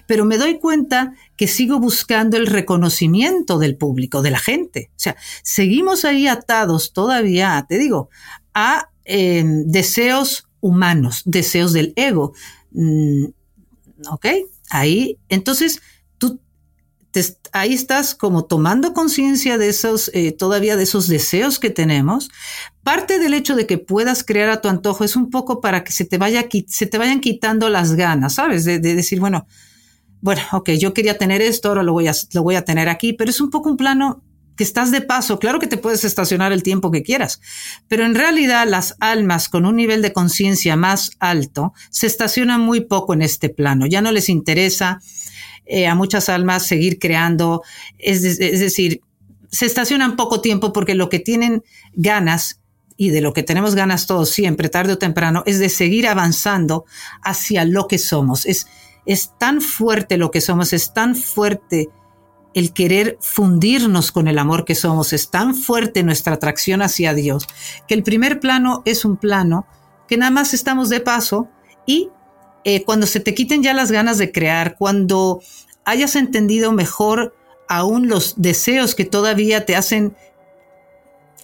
Pero me doy cuenta que sigo buscando el reconocimiento del público, de la gente. O sea, seguimos ahí atados todavía, te digo, a em, deseos humanos, deseos del ego. Mm, ¿Ok? Ahí, entonces, ahí estás como tomando conciencia de esos, eh, todavía de esos deseos que tenemos. Parte del hecho de que puedas crear a tu antojo es un poco para que se te, vaya, se te vayan quitando las ganas, ¿sabes? De, decir, bueno, bueno, ok, yo quería tener esto, ahora lo voy, a, lo voy a tener aquí, pero es un poco un plano que estás de paso. Claro que te puedes estacionar el tiempo que quieras, pero en realidad las almas con un nivel de conciencia más alto se estacionan muy poco en este plano. Ya no les interesa eh, a muchas almas seguir creando, es, decir, se estacionan poco tiempo porque lo que tienen ganas y de lo que tenemos ganas todos siempre, tarde o temprano, es de seguir avanzando hacia lo que somos. Es, es tan fuerte lo que somos, es tan fuerte el querer fundirnos con el amor que somos, es tan fuerte nuestra atracción hacia Dios, que el primer plano es un plano que nada más estamos de paso y eh, cuando se te quiten ya las ganas de crear, cuando hayas entendido mejor aún los deseos que todavía te hacen,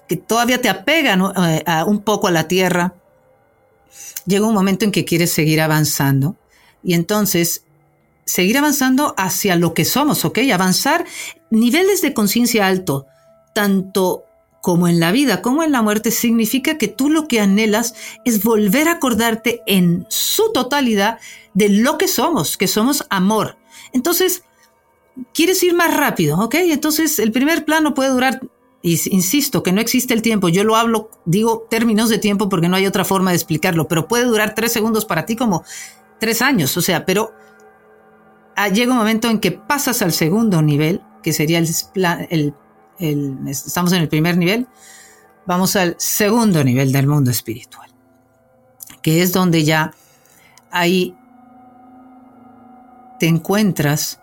que todavía te apegan eh, un poco a la tierra, llega un momento en que quieres seguir avanzando. Y entonces seguir avanzando hacia lo que somos, ¿ok? Avanzar niveles de conciencia alto, tanto como en la vida como en la muerte, significa que tú lo que anhelas es volver a acordarte en su totalidad de lo que somos, que somos amor. Entonces, quieres ir más rápido, ¿ok? Entonces, el primer plano puede durar, insisto, que no existe el tiempo, yo lo hablo, digo términos de tiempo porque no hay otra forma de explicarlo, pero puede durar tres segundos para ti como tres años, o sea, pero llega un momento en que pasas al segundo nivel, que sería el, estamos en el primer nivel, vamos al segundo nivel del mundo espiritual, que es donde ya ahí te encuentras.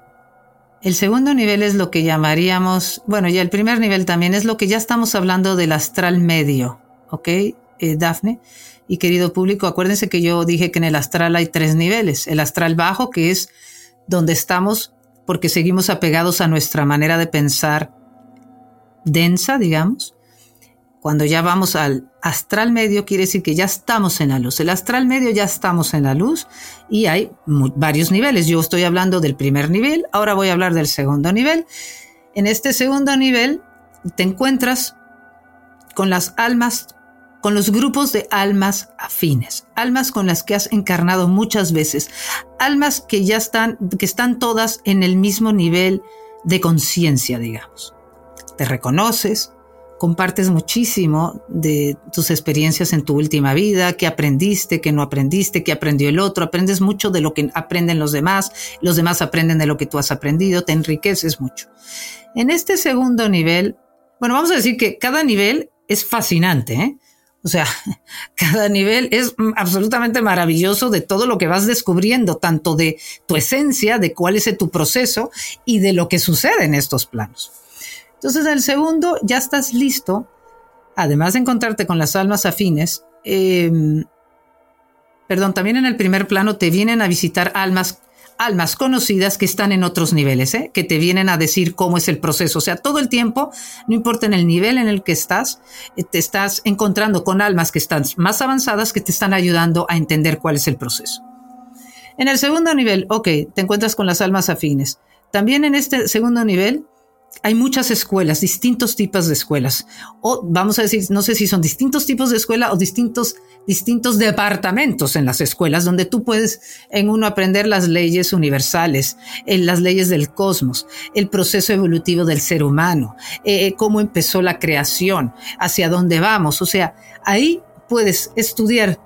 El segundo nivel es lo que llamaríamos, bueno, ya el primer nivel también es lo que ya estamos hablando del astral medio, ¿ok? Eh, Dafne y querido público, acuérdense que yo dije que en el astral hay tres niveles. El astral bajo, que es donde estamos porque seguimos apegados a nuestra manera de pensar densa, digamos. Cuando ya vamos al astral medio, quiere decir que ya estamos en la luz. El astral medio ya estamos en la luz y hay varios niveles. Yo estoy hablando del primer nivel, ahora voy a hablar del segundo nivel. En este segundo nivel te encuentras con las almas con los grupos de almas afines, almas con las que has encarnado muchas veces, almas que ya están, que están todas en el mismo nivel de conciencia, digamos. Te reconoces, compartes muchísimo de tus experiencias en tu última vida, qué aprendiste, qué no aprendiste, qué aprendió el otro, aprendes mucho de lo que aprenden los demás, los demás aprenden de lo que tú has aprendido, te enriqueces mucho. En este segundo nivel, bueno, vamos a decir que cada nivel es fascinante, ¿eh? O sea, [LAUGHS] cada nivel es absolutamente maravilloso de todo lo que vas descubriendo, tanto de tu esencia, de cuál es tu proceso y de lo que sucede en estos planos. Entonces, en el segundo ya estás listo, además de encontrarte con las almas afines, em, perdón, también en el primer plano te vienen a visitar almas almas conocidas que están en otros niveles, ¿eh? que te vienen a decir cómo es el proceso. O sea, todo el tiempo, no importa en el nivel en el que estás, eh, te estás encontrando con almas que están más avanzadas que te están ayudando a entender cuál es el proceso. En el segundo nivel, ok, te encuentras con las almas afines. También en este segundo nivel hay muchas escuelas, distintos tipos de escuelas. O vamos a decir, no sé si son distintos tipos de escuela o distintos, distintos departamentos en las escuelas donde tú puedes en uno aprender las leyes universales, en las leyes del cosmos, el proceso evolutivo del ser humano, eh, cómo empezó la creación, hacia dónde vamos. O sea, ahí puedes estudiar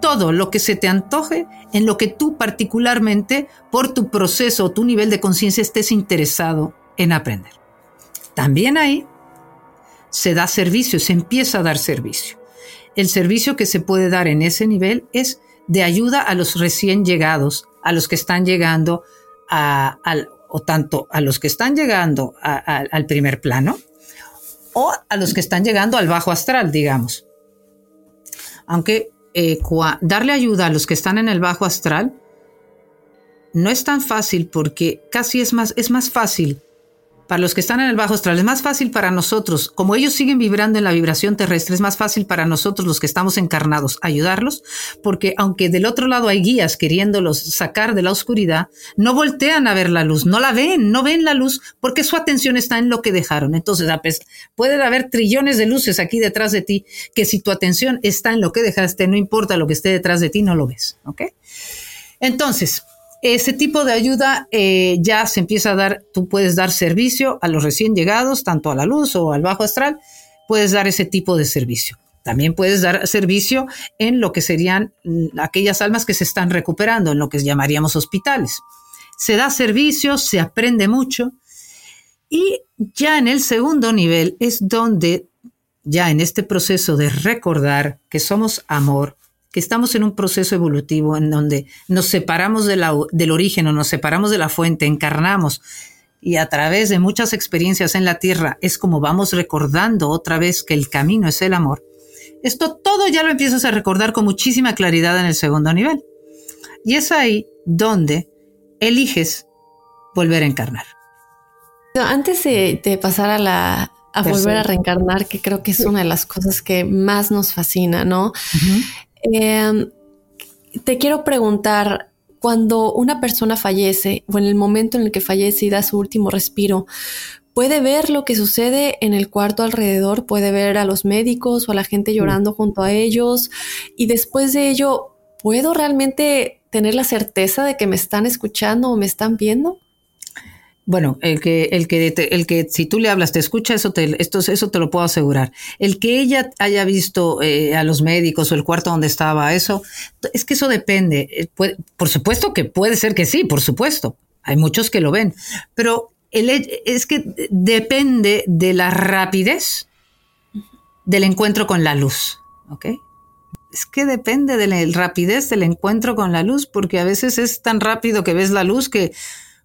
todo lo que se te antoje en lo que tú particularmente por tu proceso o tu nivel de conciencia estés interesado en aprender. También ahí se da servicio, se empieza a dar servicio. El servicio que se puede dar en ese nivel es de ayuda a los recién llegados, a los que están llegando a, al, o tanto a los que están llegando al primer plano o a los que están llegando al bajo astral, digamos. Aunque eh, darle ayuda a los que están en el bajo astral no es tan fácil porque casi es más, es más fácil para los que están en el bajo astral, es más fácil para nosotros, como ellos siguen vibrando en la vibración terrestre, es más fácil para nosotros los que estamos encarnados ayudarlos, porque aunque del otro lado hay guías queriéndolos sacar de la oscuridad, no voltean a ver la luz, no la ven, no ven la luz, porque su atención está en lo que dejaron. Entonces, puede haber trillones de luces aquí detrás de ti, que si tu atención está en lo que dejaste, no importa lo que esté detrás de ti, no lo ves. ¿Ok? Entonces, ese tipo de ayuda eh, ya se empieza a dar, tú puedes dar servicio a los recién llegados, tanto a la luz o al bajo astral, puedes dar ese tipo de servicio. También puedes dar servicio en lo que serían mm, aquellas almas que se están recuperando, en lo que llamaríamos hospitales. Se da servicio, se aprende mucho y ya en el segundo nivel es donde ya en este proceso de recordar que somos amor, que estamos en un proceso evolutivo en donde nos separamos del origen o nos separamos de la fuente, encarnamos y a través de muchas experiencias en la tierra es como vamos recordando otra vez que el camino es el amor. Esto todo ya lo empiezas a recordar con muchísima claridad en el segundo nivel. Y es ahí donde eliges volver a encarnar. Antes de, pasar a la a volver a reencarnar, que creo que es una de las cosas que más nos fascina, ¿no? Em, te quiero preguntar, cuando una persona fallece o en el momento en el que fallece y da su último respiro, puede ver lo que sucede en el cuarto alrededor, puede ver a los médicos o a la gente llorando junto a ellos y después de ello, ¿puedo realmente tener la certeza de que me están escuchando o me están viendo? Bueno, el que, el que, el que si tú le hablas te escucha, eso te, esto, eso te lo puedo asegurar. El que ella haya visto eh, a los médicos o el cuarto donde estaba, eso, es que eso depende. Eh, por supuesto que puede ser que sí, por supuesto. Hay muchos que lo ven, pero es que depende de la rapidez del encuentro con la luz, ¿ok? Es que depende de la rapidez del encuentro con la luz, porque a veces es tan rápido que ves la luz que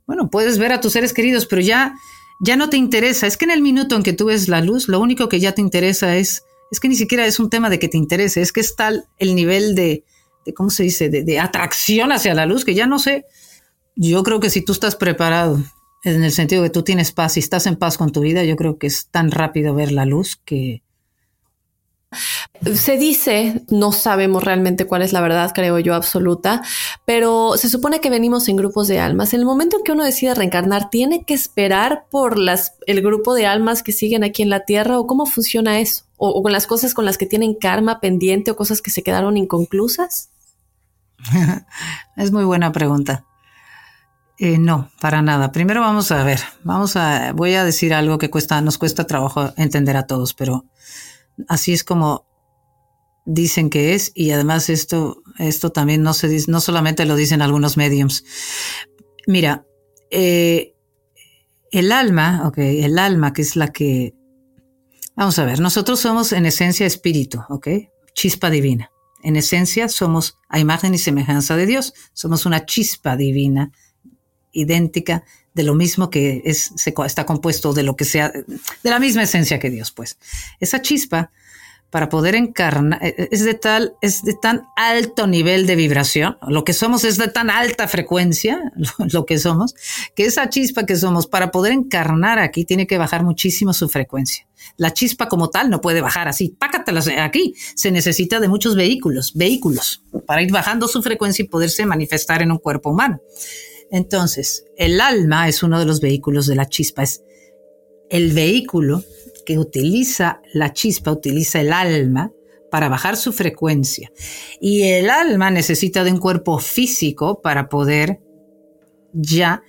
bueno, puedes ver a tus seres queridos, pero ya, ya no te interesa. Es que en el minuto en que tú ves la luz, lo único que ya te interesa es, es que ni siquiera es un tema de que te interese, es que es tal el nivel de, de ¿cómo se dice?, de, de atracción hacia la luz que ya no sé. Yo creo que si tú estás preparado, en el sentido que tú tienes paz y estás en paz con tu vida, yo creo que es tan rápido ver la luz que, se dice, no sabemos realmente cuál es la verdad, creo yo, absoluta, pero se supone que venimos en grupos de almas. En el momento en que uno decide reencarnar, ¿tiene que esperar por las, el grupo de almas que siguen aquí en la Tierra o cómo funciona eso? ¿O, con las cosas con las que tienen karma pendiente o cosas que se quedaron inconclusas? [LAUGHS] es muy buena pregunta. Eh, no, para nada. Primero vamos a ver, vamos a, voy a decir algo que cuesta, nos cuesta trabajo entender a todos, pero así es como dicen que es y además esto, esto también no se dice, no solamente lo dicen algunos mediums. Mira, eh, el alma, ok, el alma que es la que, vamos a ver, nosotros somos en esencia espíritu, ok, chispa divina. En esencia somos a imagen y semejanza de Dios, somos una chispa divina, idéntica de lo mismo que es, está compuesto de lo que sea, de la misma esencia que Dios, pues. Esa chispa, para poder encarnar, e, e, es de tal, es de tan alto nivel de vibración, lo que somos es de tan alta frecuencia, [LAUGHS] lo, que somos, que esa chispa que somos, para poder encarnar aquí, tiene que bajar muchísimo su frecuencia. La chispa como tal no puede bajar así, pácatelas aquí. Se necesita de muchos vehículos, vehículos, para ir bajando su frecuencia y poderse manifestar en un cuerpo humano. Entonces, el alma es uno de los vehículos de la chispa, es el vehículo que utiliza la chispa, utiliza el alma para bajar su frecuencia. Y el alma necesita de un cuerpo físico para poder ya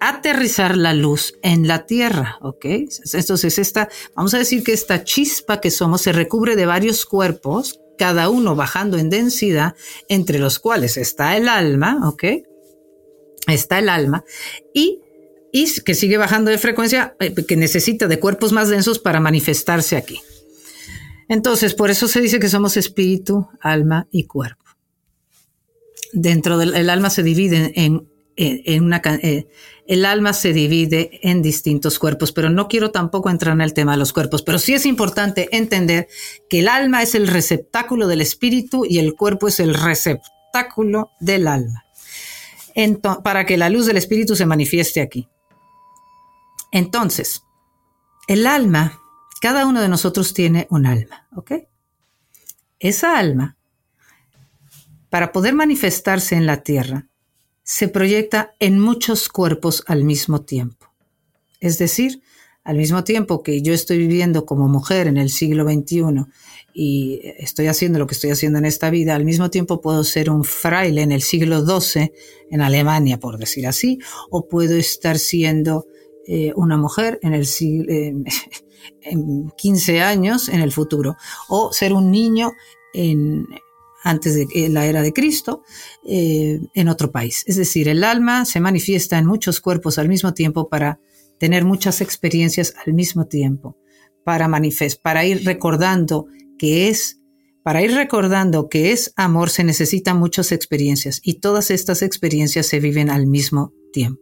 aterrizar la luz en la tierra, ¿ok? Entonces, esta, vamos a decir que esta chispa que somos se recubre de varios cuerpos, cada uno bajando en densidad, entre los cuales está el alma, ¿ok? Está el alma y, que sigue bajando de frecuencia, eh, que necesita de cuerpos más densos para manifestarse aquí. Entonces, por eso se dice que somos espíritu, alma y cuerpo. Dentro del alma se divide en, una... Eh, el alma se divide en distintos cuerpos, pero no quiero tampoco entrar en el tema de los cuerpos, pero sí es importante entender que el alma es el receptáculo del espíritu y el cuerpo es el receptáculo del alma para que la luz del Espíritu se manifieste aquí. Entonces, el alma, cada uno de nosotros tiene un alma, ¿ok? Esa alma, para poder manifestarse en la tierra, se proyecta en muchos cuerpos al mismo tiempo. Es decir, al mismo tiempo que yo estoy viviendo como mujer en el siglo XXI y estoy haciendo lo que estoy haciendo en esta vida, al mismo tiempo puedo ser un fraile en el siglo XII en Alemania, por decir así, o puedo estar siendo eh, una mujer en el siglo, [LAUGHS] en 15 años en el futuro, o ser un niño en, antes de la era de Cristo, eh, en otro país. Es decir, el alma se manifiesta en muchos cuerpos al mismo tiempo para tener muchas experiencias al mismo tiempo para manifestar, para ir recordando que es, para ir recordando que es amor se necesitan muchas experiencias y todas estas experiencias se viven al mismo tiempo.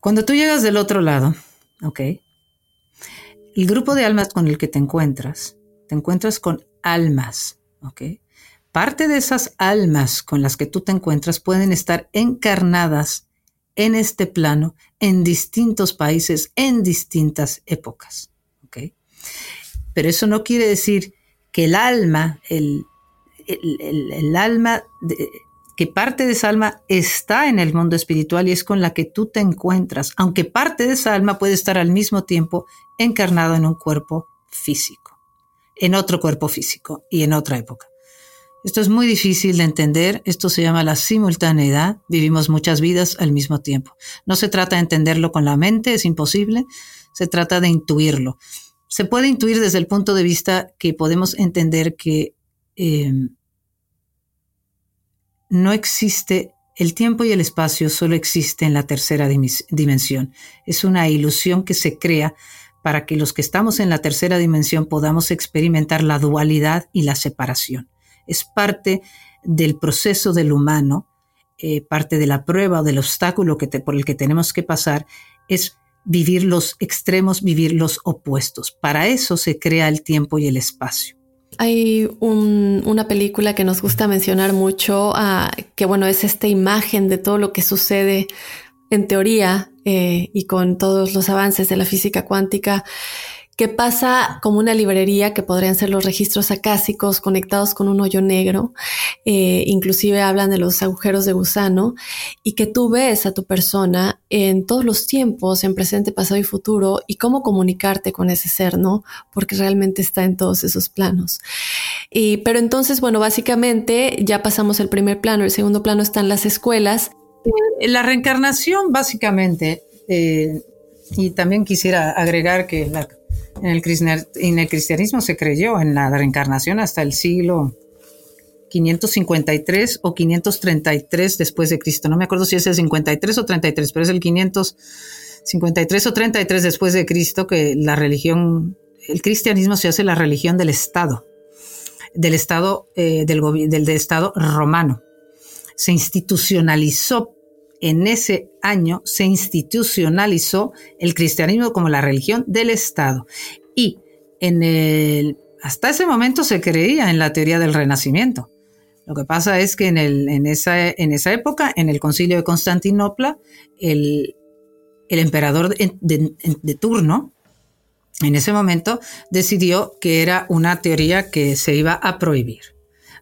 cuando tú llegas del otro lado, ¿ok? El grupo de almas con el que te encuentras, te encuentras con almas, ¿ok? Parte de esas almas con las que tú te encuentras pueden estar encarnadas en este plano, en distintos países, en distintas épocas, ¿ok? Pero eso no quiere decir que el alma, el, el, el, alma de, que parte de esa alma está en el mundo espiritual y es con la que tú te encuentras, aunque parte de esa alma puede estar al mismo tiempo encarnado en un cuerpo físico, en otro cuerpo físico y en otra época. Esto es muy difícil de entender, esto se llama la simultaneidad, vivimos muchas vidas al mismo tiempo. No se trata de entenderlo con la mente, es imposible, se trata de intuirlo. Se puede intuir desde el punto de vista que podemos entender que eh, no existe, el tiempo y el espacio solo existe en la tercera dimensión. Es una ilusión que se crea para que los que estamos en la tercera dimensión podamos experimentar la dualidad y la separación. Es parte del proceso del humano, eh, parte de la prueba o del obstáculo que por el que tenemos que pasar, es vivir los extremos, vivir los opuestos. Para eso se crea el tiempo y el espacio. Hay un, una película que nos gusta mencionar mucho, uh, que bueno, es esta imagen de todo lo que sucede en teoría eh, y con todos los avances de la física cuántica que pasa como una librería que podrían ser los registros acásicos conectados con un hoyo negro, eh, inclusive hablan de los agujeros de gusano, y que tú ves a tu persona en todos los tiempos, en presente, pasado y futuro, y cómo comunicarte con ese ser, ¿no? Porque realmente está en todos esos planos. Y, pero entonces, bueno, básicamente ya pasamos el primer plano, el segundo plano están las escuelas. La reencarnación, básicamente, eh, y también quisiera agregar que la en el, cristianismo se creyó en la reencarnación hasta el siglo 553 o 533 después de Cristo. No me acuerdo si es el 53 o 33, pero es el 553 o 33 después de Cristo que la religión, el cristianismo se hace la religión del Estado, del Estado, eh, del, del, del Estado romano. Se institucionalizó en ese año se institucionalizó el cristianismo como la religión del Estado. Y en el, hasta ese momento se creía en la teoría del renacimiento. Lo que pasa es que en, el, en, esa, en esa época, en el concilio de Constantinopla, el, el emperador de, de, de turno, en ese momento, decidió que era una teoría que se iba a prohibir.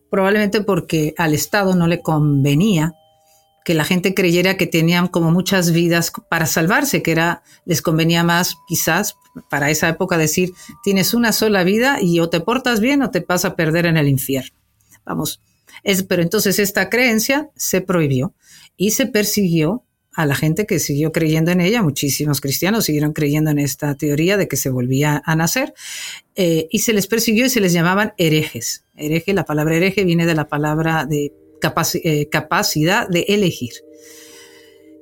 Probablemente porque al Estado no le convenía que la gente creyera que tenían como muchas vidas para salvarse, que era, les convenía más quizás para esa época decir, tienes una sola vida y o te portas bien o te vas a perder en el infierno. Vamos, es, pero entonces esta creencia se prohibió y se persiguió a la gente que siguió creyendo en ella, muchísimos cristianos siguieron creyendo en esta teoría de que se volvía a nacer, eh, y se les persiguió y se les llamaban herejes. Hereje, la palabra hereje viene de la palabra de eh, capacidad de elegir.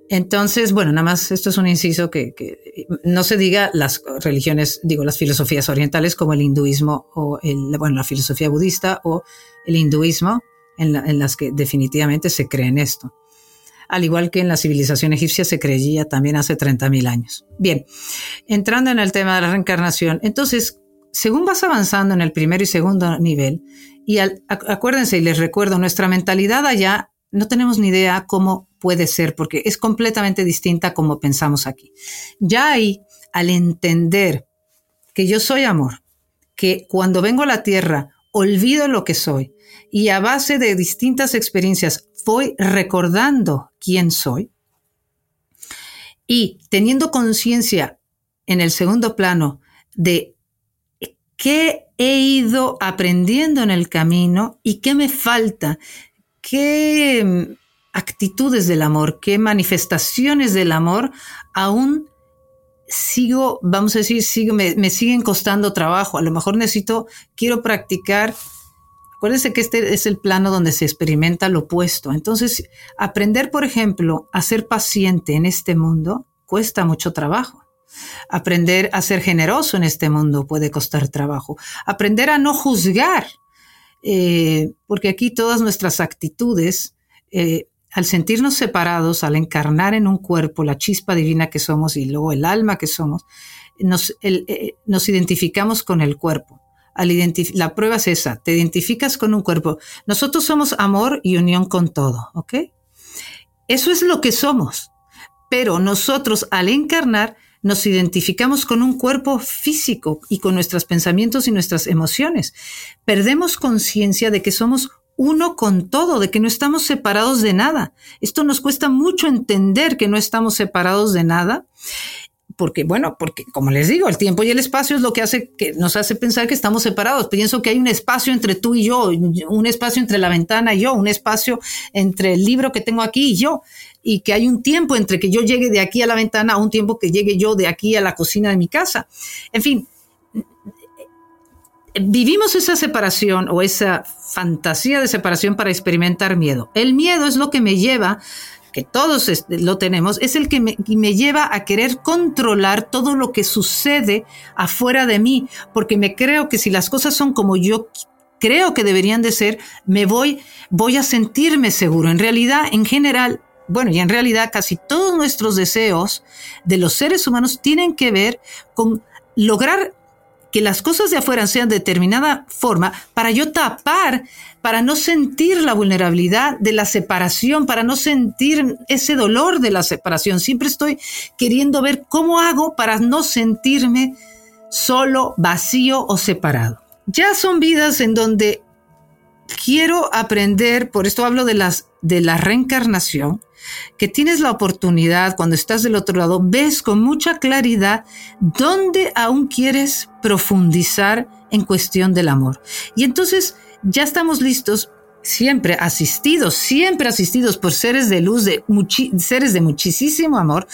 Entonces, bueno, nada más esto es un inciso que, no se diga las religiones, digo, las filosofías orientales como el hinduismo o bueno, la filosofía budista o el hinduismo, en, en las que definitivamente se cree en esto. Al igual que en la civilización egipcia se creía también hace 30.000 años. Bien, entrando en el tema de la reencarnación, entonces, según vas avanzando en el primer y segundo nivel, y acuérdense y les recuerdo, nuestra mentalidad allá no tenemos ni idea cómo puede ser, porque es completamente distinta como pensamos aquí. Ya ahí, al entender que yo soy amor, que cuando vengo a la tierra olvido lo que soy y a base de distintas experiencias voy recordando quién soy y teniendo conciencia en el segundo plano de qué he ido aprendiendo en el camino y qué me falta, qué actitudes del amor, qué manifestaciones del amor aún sigo, vamos a decir, sigo, me, siguen costando trabajo. A lo mejor necesito, quiero practicar. Acuérdense que este es el plano donde se experimenta lo opuesto. Entonces, aprender, por ejemplo, a ser paciente en este mundo cuesta mucho trabajo. Aprender a ser generoso en este mundo puede costar trabajo. Aprender a no juzgar, eh, porque aquí todas nuestras actitudes eh, al sentirnos separados, al encarnar en un cuerpo la chispa divina que somos y luego el alma que somos, nos, eh, identificamos con el cuerpo. Al la prueba es esa, te identificas con un cuerpo. Nosotros somos amor y unión con todo, ¿ok? Eso es lo que somos. Pero nosotros al encarnar nos identificamos con un cuerpo físico y con nuestros pensamientos y nuestras emociones. Perdemos conciencia de que somos uno con todo, de que no estamos separados de nada. Esto nos cuesta mucho entender que no estamos separados de nada. Porque, bueno, porque como les digo, el tiempo y el espacio es lo que hace que nos hace pensar que estamos separados. Pienso que hay un espacio entre tú y yo, un espacio entre la ventana y yo, un espacio entre el libro que tengo aquí y yo, y que hay un tiempo entre que yo llegue de aquí a la ventana a un tiempo que llegue yo de aquí a la cocina de mi casa. En fin, vivimos esa separación o esa fantasía de separación para experimentar miedo. El miedo es lo que me lleva, que todos lo tenemos, es el que me, me, lleva a querer controlar todo lo que sucede afuera de mí, porque me creo que si las cosas son como yo creo que deberían de ser, me voy, voy a sentirme seguro. En realidad, en general, bueno, y en realidad casi todos nuestros deseos de los seres humanos tienen que ver con lograr que las cosas de afuera sean de determinada forma para yo tapar, para no sentir la vulnerabilidad de la separación, para no sentir ese dolor de la separación. Siempre estoy queriendo ver cómo hago para no sentirme solo, vacío o separado. Ya son vidas en donde quiero aprender, por esto hablo de las de la reencarnación, que tienes la oportunidad cuando estás del otro lado, ves con mucha claridad dónde aún quieres profundizar en cuestión del amor. Y entonces ya estamos listos siempre asistidos, siempre asistidos por seres de luz, de seres de muchísimo amor,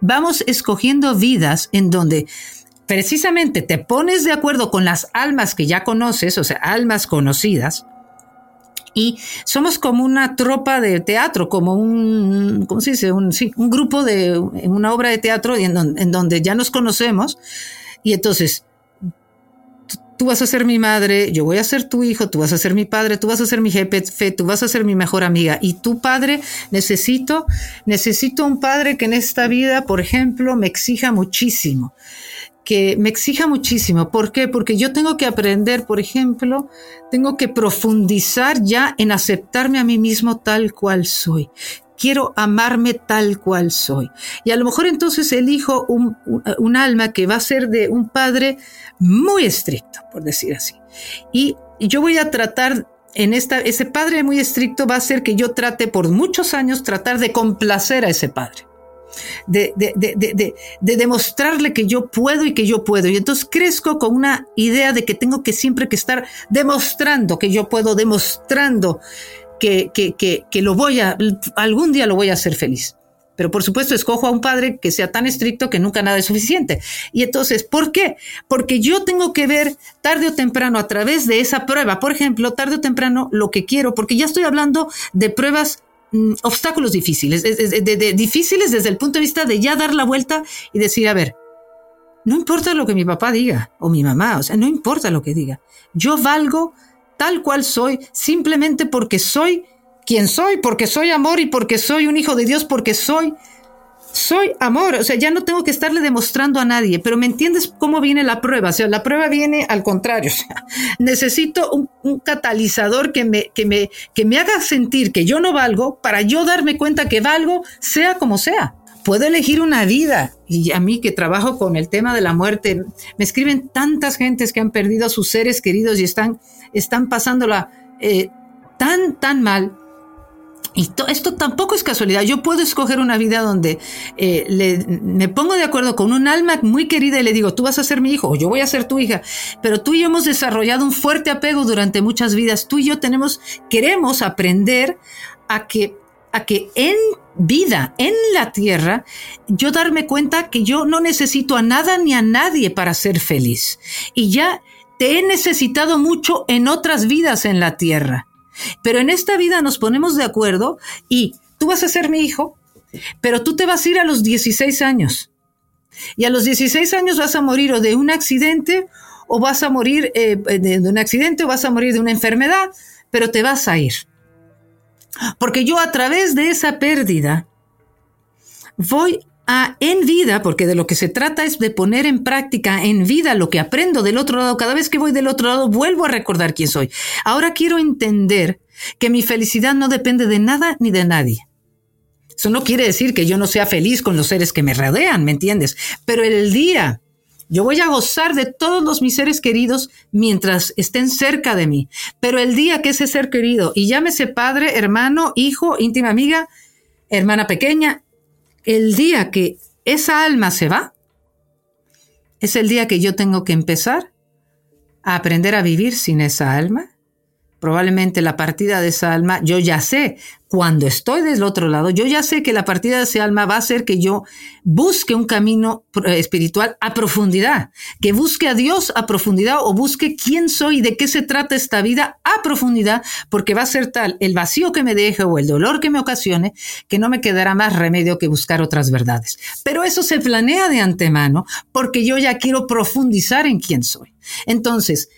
vamos escogiendo vidas en donde precisamente te pones de acuerdo con las almas que ya conoces, o sea, almas conocidas, y somos como una tropa de teatro, como un, ¿cómo se dice? Un, sí, un grupo de una obra de teatro en donde, en donde ya nos conocemos y entonces tú vas a ser mi madre, yo voy a ser tu hijo, tú vas a ser mi padre, tú vas a ser mi jefe, tú vas a ser mi mejor amiga. Y tu padre, necesito, necesito un padre que en esta vida, por ejemplo, me exija muchísimo que me exija muchísimo. ¿Por qué? Porque yo tengo que aprender, por ejemplo, tengo que profundizar ya en aceptarme a mí mismo tal cual soy. Quiero amarme tal cual soy. Y a lo mejor entonces elijo un, un, alma que va a ser de un padre muy estricto, por decir así. Y yo voy a tratar en esta, ese padre muy estricto va a ser que yo trate por muchos años tratar de complacer a ese padre de, de, demostrarle que yo puedo y que yo puedo. Y entonces crezco con una idea de que tengo que siempre que estar demostrando que yo puedo, demostrando que, que, que, lo voy a, algún día lo voy a hacer feliz. Pero por supuesto escojo a un padre que sea tan estricto que nunca nada es suficiente. Y entonces, ¿por qué? Porque yo tengo que ver tarde o temprano a través de esa prueba, por ejemplo, tarde o temprano lo que quiero, porque ya estoy hablando de pruebas mm, obstáculos difíciles, difíciles desde el punto de vista de ya dar la vuelta y decir, a ver, no importa lo que mi papá diga o mi mamá, o sea, no importa lo que diga. Yo valgo tal cual soy simplemente porque soy quien soy, porque soy amor y porque soy un hijo de Dios, porque soy soy amor, o sea, ya no tengo que estarle demostrando a nadie, pero ¿me entiendes cómo viene la prueba? O sea, la prueba viene al contrario, [LAUGHS] o sea, necesito un, un, catalizador que me, que, me, que me haga sentir que yo no valgo para yo darme cuenta que valgo, sea como sea. Puedo elegir una vida. Y a mí que trabajo con el tema de la muerte, me escriben tantas gentes que han perdido a sus seres queridos y están, están pasándola eh, tan, tan mal y esto tampoco es casualidad. Yo puedo escoger una vida donde eh, me pongo de acuerdo con un alma muy querida y le digo, tú vas a ser mi hijo o yo voy a ser tu hija. Pero tú y yo hemos desarrollado un fuerte apego durante muchas vidas. Tú y yo tenemos, queremos aprender a que, a que en vida, en la tierra, yo darme cuenta que yo no necesito a nada ni a nadie para ser feliz. Y ya te he necesitado mucho en otras vidas en la tierra. Pero en esta vida nos ponemos de acuerdo y tú vas a ser mi hijo, pero tú te vas a ir a los 16 años. Y a los 16 años vas a morir o de un accidente o vas a morir eh, de un accidente o vas a morir de una enfermedad, pero te vas a ir. Porque yo a través de esa pérdida voy en vida, porque de lo que se trata es de poner en práctica en vida lo que aprendo del otro lado. Cada vez que voy del otro lado vuelvo a recordar quién soy. Ahora quiero entender que mi felicidad no depende de nada ni de nadie. Eso no quiere decir que yo no sea feliz con los seres que me rodean, ¿me entiendes? Pero el día yo voy a gozar de todos los mis seres queridos mientras estén cerca de mí. Pero el día que ese ser querido, y llámese padre, hermano, hijo, íntima amiga, hermana pequeña, el día que esa alma se va, es el día que yo tengo que empezar a aprender a vivir sin esa alma. Probablemente la partida de esa alma, yo ya sé cuando estoy del otro lado, yo ya sé que la partida de ese alma va a ser que yo busque un camino eh, espiritual a profundidad, que busque a Dios a profundidad o busque quién soy y de qué se trata esta vida a profundidad, porque va a ser tal el vacío que me deje o el dolor que me ocasione, que no me quedará más remedio que buscar otras verdades. Pero eso se planea de antemano porque yo ya quiero profundizar en quién soy. Entonces,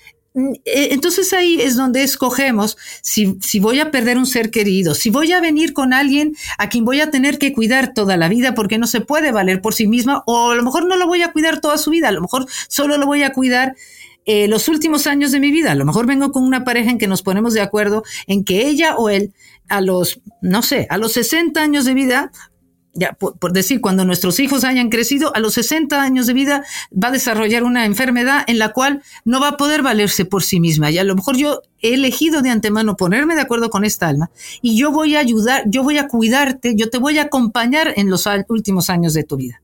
entonces ahí es donde escogemos si, si, voy a perder un ser querido, si voy a venir con alguien a quien voy a tener que cuidar toda la vida porque no se puede valer por sí misma, o a lo mejor no lo voy a cuidar toda su vida, a lo mejor solo lo voy a cuidar eh, los últimos años de mi vida. A lo mejor vengo con una pareja en que nos ponemos de acuerdo en que ella o él a los, no sé, a los 60 años de vida ya por, decir, cuando nuestros hijos hayan crecido, a los 60 años de vida va a desarrollar una enfermedad en la cual no va a poder valerse por sí misma. Y a lo mejor yo he elegido de antemano ponerme de acuerdo con esta alma y yo voy a ayudar, yo voy a cuidarte, yo te voy a acompañar en los últimos años de tu vida.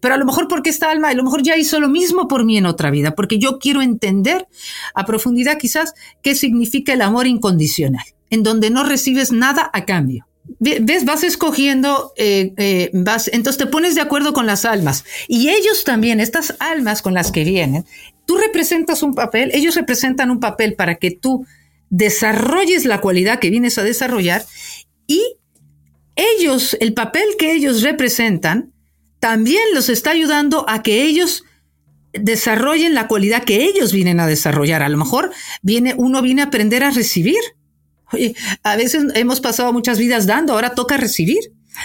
Pero a lo mejor porque esta alma, a lo mejor ya hizo lo mismo por mí en otra vida, porque yo quiero entender a profundidad quizás qué significa el amor incondicional, en donde no recibes nada a cambio ves, vas escogiendo, eh, eh, vas, entonces te pones de acuerdo con las almas. Y ellos también, estas almas con las que vienen, tú representas un papel, ellos representan un papel para que tú desarrolles la cualidad que vienes a desarrollar y ellos, el papel que ellos representan, también los está ayudando a que ellos desarrollen la cualidad que ellos vienen a desarrollar. A lo mejor viene, uno viene a aprender a recibir Oye, a veces hemos pasado muchas vidas dando, ahora toca recibir.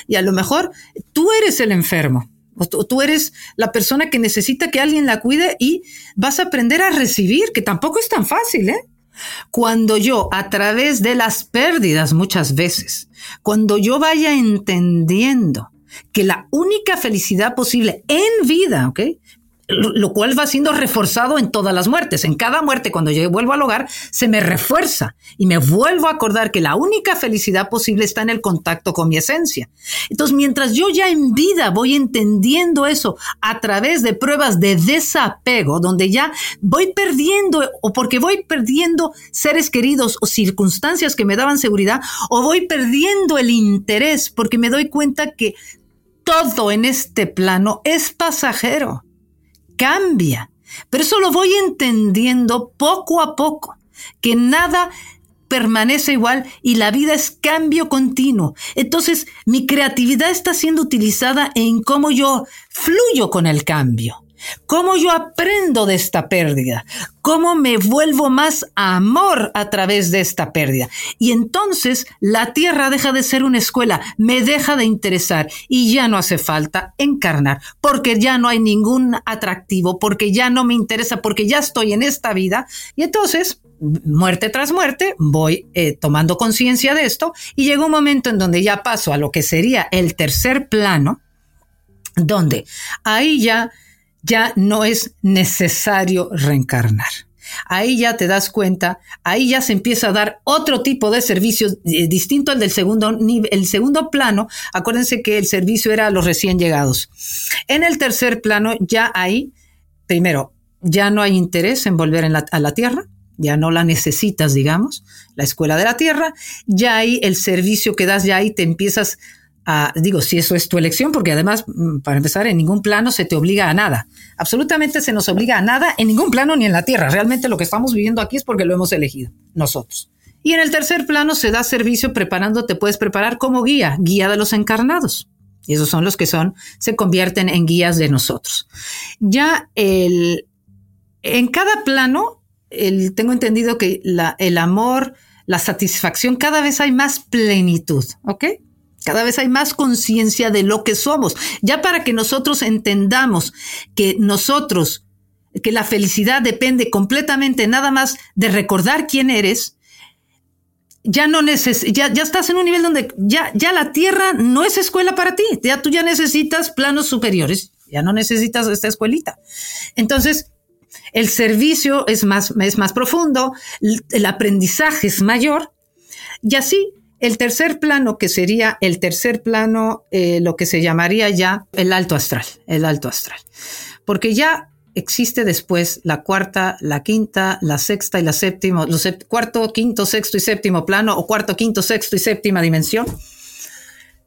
Y a lo mejor tú eres el enfermo. O tú eres la persona que necesita que alguien la cuide y vas a aprender a recibir, que tampoco es tan fácil, ¿eh? Cuando yo, a través de las pérdidas muchas veces, cuando yo vaya entendiendo que la única felicidad posible en vida, ¿ok? Lo cual va siendo reforzado en todas las muertes. En cada muerte, cuando yo vuelvo al hogar, se me refuerza y me vuelvo a acordar que la única felicidad posible está en el contacto con mi esencia. Entonces, mientras yo ya en vida voy entendiendo eso a través de pruebas de desapego, donde ya voy perdiendo o porque voy perdiendo seres queridos o circunstancias que me daban seguridad, o voy perdiendo el interés porque me doy cuenta que todo en este plano es pasajero cambia. Pero eso lo voy entendiendo poco a poco, que nada permanece igual y la vida es cambio continuo. Entonces, mi creatividad está siendo utilizada en cómo yo fluyo con el cambio. ¿Cómo yo aprendo de esta pérdida? ¿Cómo me vuelvo más amor a través de esta pérdida? Y entonces la tierra deja de ser una escuela, me deja de interesar y ya no hace falta encarnar, porque ya no hay ningún atractivo, porque ya no me interesa, porque ya estoy en esta vida. Y entonces muerte tras muerte, voy eh, tomando conciencia de esto y llega un momento en donde ya paso a lo que sería el tercer plano, donde ahí ya ya no es necesario reencarnar. Ahí ya te das cuenta, ahí ya se empieza a dar otro tipo de servicios eh, distinto al del segundo nivel, el segundo plano. Acuérdense que el servicio era a los recién llegados. En el tercer plano ya hay, primero, ya no hay interés en volver a la tierra, ya no la necesitas, digamos, la escuela de la tierra, ya hay el servicio que das, ya ahí te empiezas digo, si eso es tu elección, porque además, mm, para empezar, en ningún plano se te obliga a nada. Absolutamente se nos obliga a nada en ningún plano ni en la tierra. Realmente lo que estamos viviendo aquí es porque lo hemos elegido nosotros. Y en el tercer plano se da servicio preparando, te puedes preparar como guía, guía de los encarnados. Y esos son los que son, se convierten en guías de nosotros. Ya el, en cada plano, el, tengo entendido que la, el amor, la satisfacción, cada vez hay más plenitud, ¿ok? Cada vez hay más conciencia de lo que somos. Ya para que nosotros entendamos que nosotros, que la felicidad depende completamente nada más de recordar quién eres, ya no neces ya, ya estás en un nivel donde ya, ya la tierra no es escuela para ti. Ya tú ya necesitas planos superiores. Ya no necesitas esta escuelita. Entonces, el servicio es más, es más profundo, el aprendizaje es mayor y así el tercer plano, que sería el tercer plano, eh, lo que se llamaría ya el alto astral, el alto astral. Porque ya existe después la cuarta, la quinta, la sexta y la séptima, los cuarto, quinto, sexto y séptimo plano, o cuarto, quinto, sexto y séptima dimensión.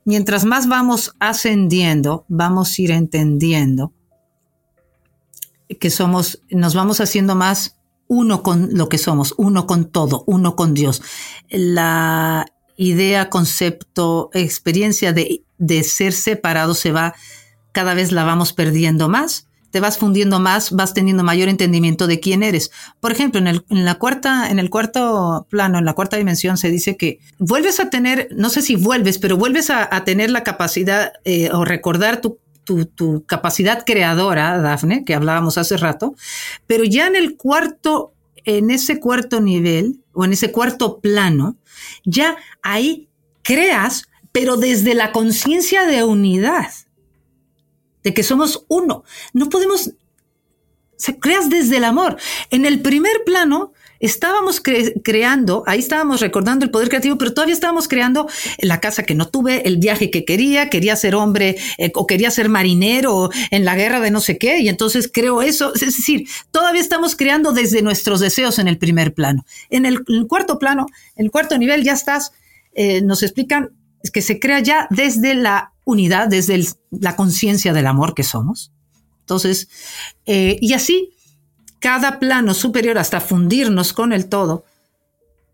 Mientras más vamos ascendiendo, vamos a ir entendiendo que somos, nos vamos haciendo más uno con lo que somos, uno con todo, uno con Dios. La, idea, concepto, experiencia de, de ser separado se va, cada vez la vamos perdiendo más te vas fundiendo más, vas teniendo mayor entendimiento de quién eres. Por ejemplo, en el, en la cuarta, en el cuarto plano, en la cuarta dimensión, se dice que vuelves a tener, no sé si vuelves, pero vuelves a, tener la capacidad eh, o recordar tu, tu, tu, capacidad creadora, Dafne, que hablábamos hace rato, pero ya en el cuarto, en ese cuarto nivel o en ese cuarto plano, ya ahí creas, pero desde la conciencia de unidad, de que somos uno. No podemos, se creas desde el amor. En el primer plano, estábamos creando, ahí estábamos recordando el poder creativo, pero todavía estábamos creando la casa que no tuve, el viaje que quería, quería ser hombre eh, o quería ser marinero en la guerra de no sé qué, y entonces creo eso. Es decir, todavía estamos creando desde nuestros deseos en el primer plano. En el, cuarto plano, en el cuarto nivel ya estás, eh, nos explican que se crea ya desde la unidad, desde la conciencia del amor que somos. Entonces, eh, y así cada plano superior hasta fundirnos con el todo,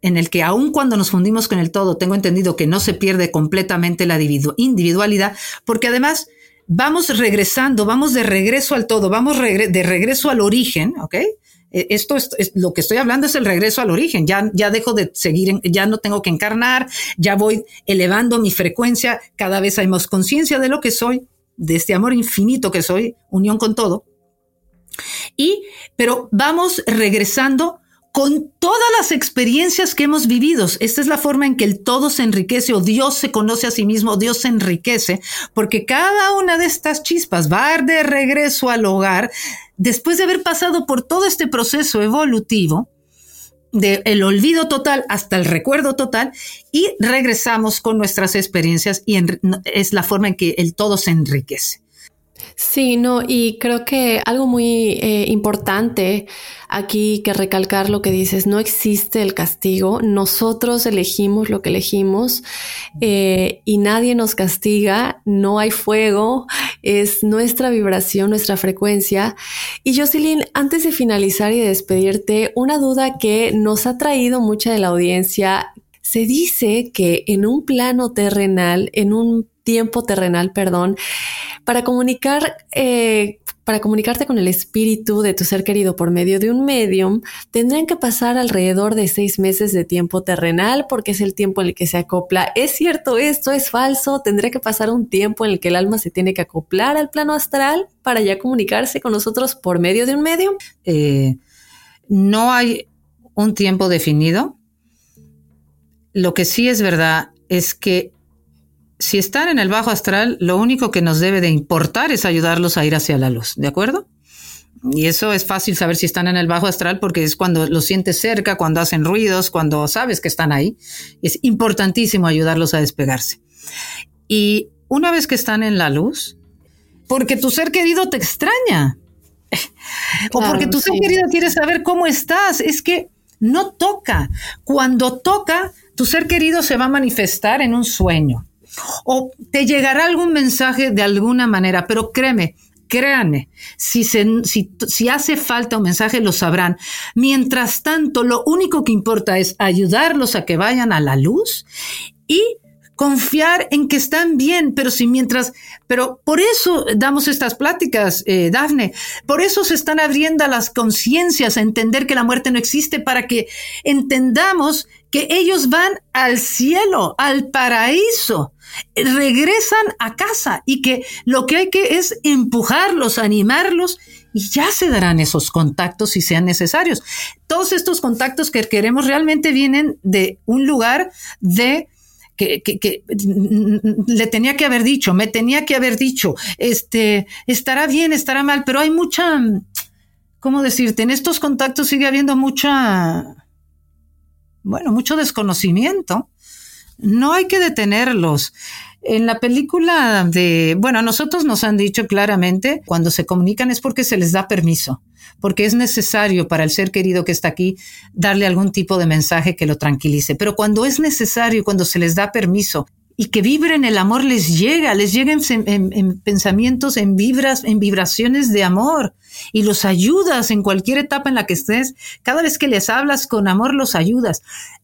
en el que aun cuando nos fundimos con el todo, tengo entendido que no se pierde completamente la individualidad, porque además vamos regresando, vamos de regreso al todo, vamos de regreso al origen, ¿ok? E, esto es, lo que estoy hablando es el regreso al origen. Ya, ya dejo de seguir, ya no tengo que encarnar, ya voy elevando mi frecuencia, cada vez hay más conciencia de lo que soy, de este amor infinito que soy, unión con todo. Y, pero vamos regresando con todas las experiencias que hemos vivido. Esta es la forma en que el todo se enriquece o Dios se conoce a sí mismo, Dios se enriquece, porque cada una de estas chispas va de regreso al hogar después de haber pasado por todo este proceso evolutivo del el olvido total hasta el recuerdo total y regresamos con nuestras experiencias y es la forma en que el todo se enriquece. Sí, no, y creo que algo muy eh, importante aquí que recalcar lo que dices, no existe el castigo, nosotros elegimos lo que elegimos eh, y nadie nos castiga, no hay fuego es nuestra vibración, nuestra frecuencia. Y Jocelyn, antes de finalizar y de despedirte, una duda que nos ha traído mucha de la audiencia. Se dice que en un plano terrenal, en un tiempo terrenal, perdón, para comunicar eh, para comunicarte con el espíritu de tu ser querido por medio de un medium, tendrían que pasar alrededor de seis meses de tiempo terrenal porque es el tiempo en el que se acopla. ¿Es cierto esto? ¿Es falso? ¿Tendría que pasar un tiempo en el que el alma se tiene que acoplar al plano astral para ya comunicarse con nosotros por medio de un medium? Eh, no hay un tiempo definido. Lo que sí es verdad es que si están en el bajo astral, lo único que nos debe de importar es ayudarlos a ir hacia la luz, ¿de acuerdo? Y eso es fácil saber si están en el bajo astral porque es cuando los sientes cerca, cuando hacen ruidos, cuando sabes que están ahí. Es importantísimo ayudarlos a despegarse. Y una vez que están en la luz, porque tu ser querido te extraña. o porque tu ser querido quiere saber cómo estás. Es que no toca. Cuando toca, tu ser querido se va a manifestar en un sueño o te llegará algún mensaje de alguna manera, pero créeme, créanme, si, si, hace falta un mensaje lo sabrán. Mientras tanto, lo único que importa es ayudarlos a que vayan a la luz y confiar en que están bien, pero si mientras, pero por eso damos estas pláticas, eh, Dafne, por eso se están abriendo las conciencias a entender que la muerte no existe, para que entendamos que ellos van al cielo, al paraíso, regresan a casa y que lo que hay que es empujarlos, animarlos y ya se darán esos contactos si sean necesarios. Todos estos contactos que queremos realmente vienen de un lugar de que, que, le tenía que haber dicho, me tenía que haber dicho, este, estará bien, estará mal, pero hay mucha, ¿cómo decirte? En estos contactos sigue habiendo mucha, bueno, mucho desconocimiento. No hay que detenerlos. En la película de, bueno, a nosotros nos han dicho claramente, cuando se comunican es porque se les da permiso, porque es necesario para el ser querido que está aquí darle algún tipo de mensaje que lo tranquilice. Pero cuando es necesario, cuando se les da permiso y que vibren el amor les llega, les llega en, pensamientos, en vibras, en vibraciones de amor y los ayudas en cualquier etapa en la que estés. Cada vez que les hablas con amor, los ayudas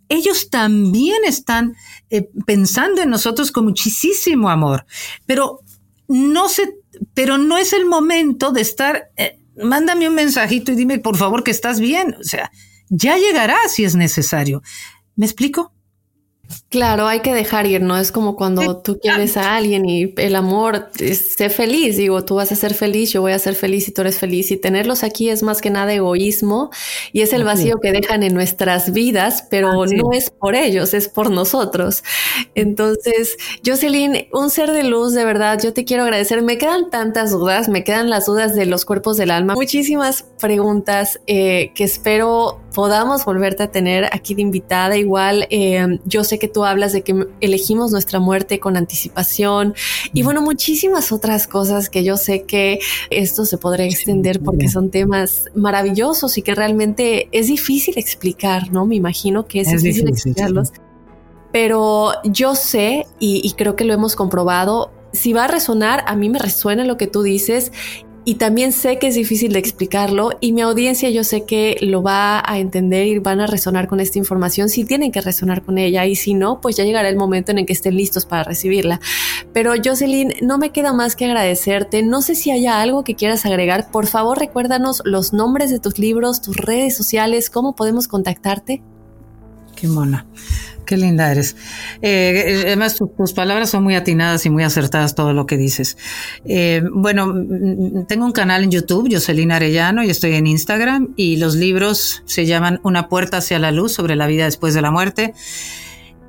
ellos también están eh, pensando en nosotros con muchísimo amor, pero no se, pero no es el momento de estar, eh, mándame un mensajito y dime por favor que estás bien, o sea, ya llegará si es necesario. ¿Me explico? Claro, hay que dejar ir, ¿no? Es como cuando tú quieres a alguien y el amor, es, sé feliz, digo, tú vas a ser feliz, yo voy a ser feliz y tú eres feliz. Y tenerlos aquí es más que nada egoísmo y es el vacío que dejan en nuestras vidas, pero no es por ellos, es por nosotros. Entonces, Jocelyn, un ser de luz, de verdad, yo te quiero agradecer. Me quedan tantas dudas, me quedan las dudas de los cuerpos del alma, muchísimas preguntas eh, que espero podamos volverte a tener aquí de invitada. Igual, eh, yo sé que tú hablas de que elegimos nuestra muerte con anticipación y bueno, muchísimas otras cosas que yo sé que esto se podría extender porque son temas maravillosos y que realmente es difícil explicar, ¿no? Me imagino que es, difícil, explicarlos. Pero yo sé y, y creo que lo hemos comprobado si va a resonar, a mí me resuena lo que tú dices y también sé que es difícil de explicarlo y mi audiencia yo sé que lo va a entender y van a resonar con esta información si tienen que resonar con ella y si no, pues ya llegará el momento en el que estén listos para recibirla. Pero Jocelyn, no me queda más que agradecerte. No sé si haya algo que quieras agregar. Por favor, recuérdanos los nombres de tus libros, tus redes sociales, cómo podemos contactarte. Qué mona. Qué linda eres. Eh, además, tus, palabras son muy atinadas y muy acertadas todo lo que dices. Eh, bueno, tengo un canal en YouTube, Jocelyn Arellano, y estoy en Instagram, y los libros se llaman Una puerta hacia la luz sobre la vida después de la muerte,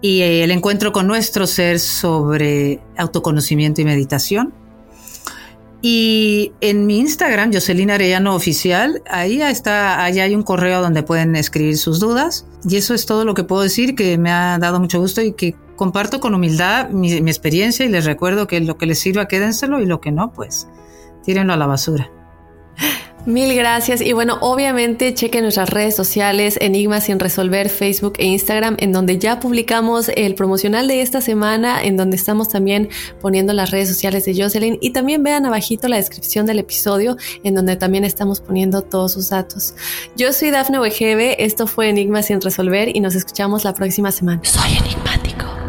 y el encuentro con nuestro ser sobre autoconocimiento y meditación. Y en mi Instagram, Jocelyn Arellano Oficial, ahí está, ahí hay un correo donde pueden escribir sus dudas. Y eso es todo lo que puedo decir, que me ha dado mucho gusto y que comparto con humildad mi, experiencia y les recuerdo que lo que les sirva quédenselo y lo que no, pues tírenlo a la basura. Mil gracias y bueno, obviamente chequen nuestras redes sociales, Enigmas sin resolver, Facebook e Instagram, en donde ya publicamos el promocional de esta semana, en donde estamos también poniendo las redes sociales de Jocelyn y también vean abajito la descripción del episodio, en donde también estamos poniendo todos sus datos. Yo soy Dafne Wegebe, esto fue Enigmas sin resolver y nos escuchamos la próxima semana. Soy enigmático.